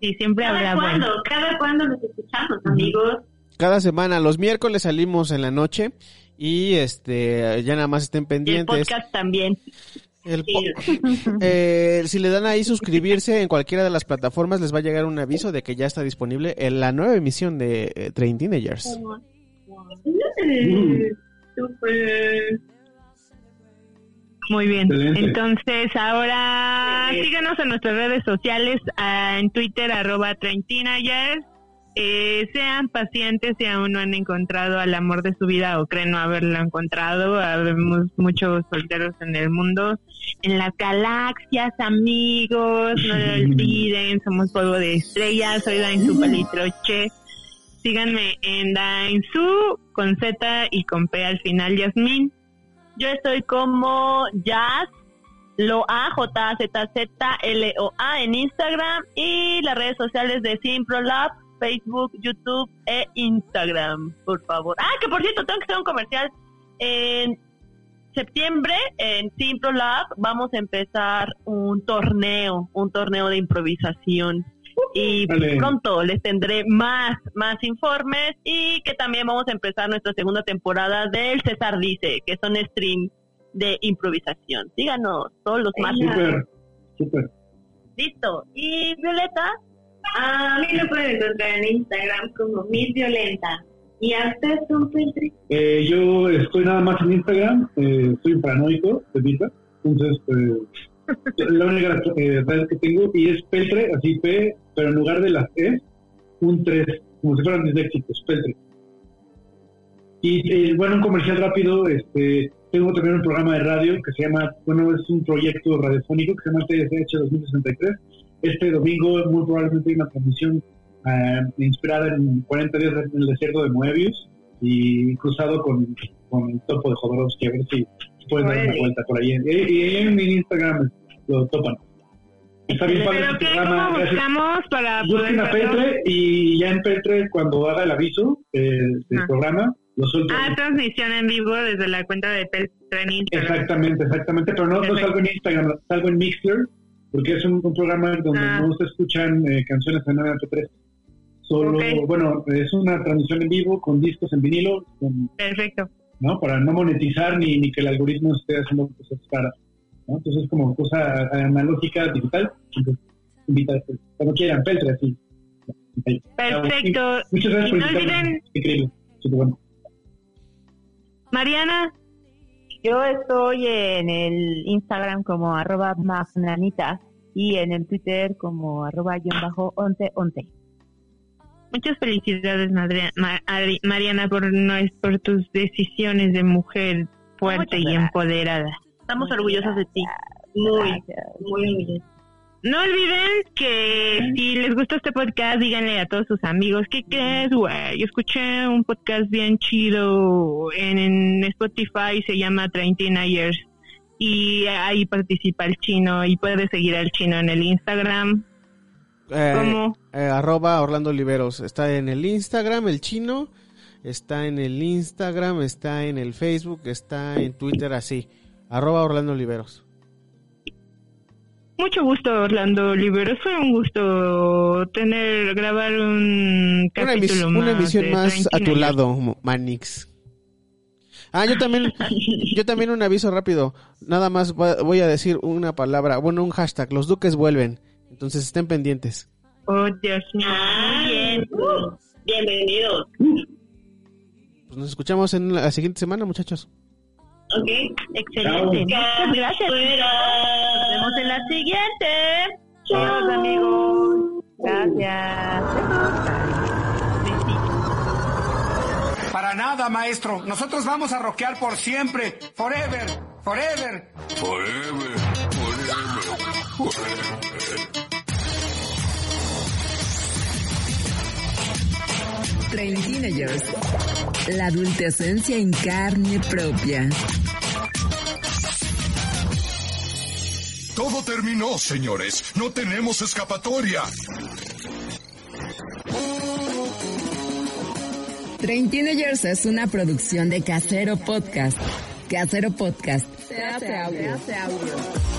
Speaker 5: Sí, siempre
Speaker 7: ¿Cada
Speaker 5: habrá
Speaker 7: cuándo?
Speaker 5: bueno.
Speaker 7: ¿Cada cuándo nos escuchamos, amigos?
Speaker 4: Cada semana, los miércoles salimos en la noche y este ya nada más estén
Speaker 5: Y el
Speaker 4: pendientes.
Speaker 5: podcast también.
Speaker 4: El po- Eh, si le dan ahí suscribirse en cualquiera de las plataformas, les va a llegar un aviso de que ya está disponible en la nueva emisión de eh, Train Teenagers.
Speaker 5: Muy bien.
Speaker 6: Excelente.
Speaker 5: Entonces, ahora síganos en nuestras redes sociales, ah, en Twitter, arroba Teenagers. Eh, sean pacientes si aún no han encontrado al amor de su vida o creen no haberlo encontrado. Habemos muchos solteros en el mundo, en las galaxias, amigos. No lo olviden, somos polvo de estrellas. Soy Dainzu Palitroche. Síganme en Dainzu con Z y con P al final, Yasmín.
Speaker 8: Yo estoy como Jazz, lo A, J, Z, Z, L, O, A en Instagram y las redes sociales de Simprolab, Facebook, YouTube e Instagram, por favor. Ah, que por cierto, tengo que hacer un comercial. En septiembre, en Simprolab, vamos a empezar un torneo, un torneo de improvisación. Y
Speaker 6: Vale.
Speaker 8: pronto les tendré más, más informes y que también vamos a empezar nuestra segunda temporada del César Dice, que son stream de improvisación. Síganos todos los martes.
Speaker 6: Súper, súper.
Speaker 8: Listo. Y Violeta,
Speaker 7: A mí lo pueden encontrar en Instagram como Miss Violenta. ¿Y a ustedes son Petri?
Speaker 6: Eh, yo estoy nada más en Instagram, eh, soy paranoico de vida, entonces eh, la única eh, red que tengo y es Peltre, así P, pero en lugar de las E, un 3, como si fueran disléxicos, Peltre. Y eh, bueno, un comercial rápido, este, tengo también un programa de radio que se llama, bueno, es un proyecto radiofónico que se llama TSH 2063. Este domingo muy probablemente hay una transmisión eh, inspirada en 40 días en el desierto de Moebius y cruzado con, con el topo de Jodorowsky, a ver si pueden dar una vuelta por ahí. Y, y en mi Instagram lo topan. Está bien padre
Speaker 5: ¿Pero
Speaker 6: el
Speaker 5: qué?
Speaker 6: programa.
Speaker 5: ¿Cómo buscamos para
Speaker 6: Busquen a? Petre y ya en Petre cuando haga el aviso eh, del
Speaker 5: Ah.
Speaker 6: programa, lo suelto.
Speaker 5: Ah, transmisión en vivo desde la cuenta de Peltre en Instagram.
Speaker 6: Exactamente, exactamente, pero no, no salgo en Instagram, salgo en Mixler, porque es un, un programa donde
Speaker 5: Ah.
Speaker 6: no se escuchan eh, canciones en MP3. Solo, bueno, es una transmisión en vivo con discos en vinilo, con-
Speaker 5: Perfecto.
Speaker 6: ¿no? Para no monetizar ni, ni que el algoritmo esté haciendo cosas caras, ¿no? Entonces es como cosa analógica, digital. Entonces, cuando quieran, Peltre, así.
Speaker 5: Perfecto.
Speaker 6: Muchas gracias por
Speaker 5: no
Speaker 6: invitarme.
Speaker 5: olviden,
Speaker 6: Increíble. Bueno.
Speaker 5: Mariana,
Speaker 9: Yo estoy en el Instagram como arroba magnanita y en el Twitter como arroba guion bajo once once.
Speaker 5: muchas felicidades, Madre- Ma- Adri- Mariana, por, no, es por tus decisiones de mujer fuerte y empoderada.
Speaker 8: estamos orgullosos de ti.
Speaker 7: Muy,
Speaker 9: Gracias.
Speaker 7: muy humilde.
Speaker 5: No olviden que si les gusta este podcast, díganle a todos sus amigos, ¿qué crees, güey? Yo escuché un podcast bien chido en, en Spotify, se llama Treintina Years, y ahí participa el chino, y puedes seguir al chino en el Instagram.
Speaker 4: Eh,
Speaker 5: ¿Cómo?
Speaker 4: eh, arroba Orlando Oliveros. Está en el Instagram, el chino. Está en el Instagram, está en el Facebook, está en Twitter, así. Arroba Orlando Oliveros.
Speaker 5: Mucho gusto, Orlando Oliveros. Fue un gusto tener, grabar un
Speaker 4: Una,
Speaker 5: capítulo
Speaker 4: emis-
Speaker 5: más.
Speaker 4: una emisión más a tu lado, Manix. Ah, yo también, yo también un aviso rápido. Nada más voy a decir una palabra, bueno, un hashtag. Los duques vuelven. Entonces estén pendientes.
Speaker 5: Oh, Dios mío. Bien.
Speaker 7: uh, bienvenidos.
Speaker 4: Pues nos escuchamos en la siguiente semana, muchachos.
Speaker 7: Ok.
Speaker 8: Excelente. Muchas gracias. Nos vemos en la siguiente.
Speaker 9: Chao, amigos. Gracias.
Speaker 2: Para nada, maestro. Nosotros vamos a rockear por siempre. Forever. Forever.
Speaker 3: Forever, forever, forever.
Speaker 1: Train Teenagers. La adultecencia en carne propia.
Speaker 3: Todo terminó, señores. No tenemos escapatoria.
Speaker 1: Train Teenagers es una producción de Casero Podcast. Casero Podcast. Se hace audio.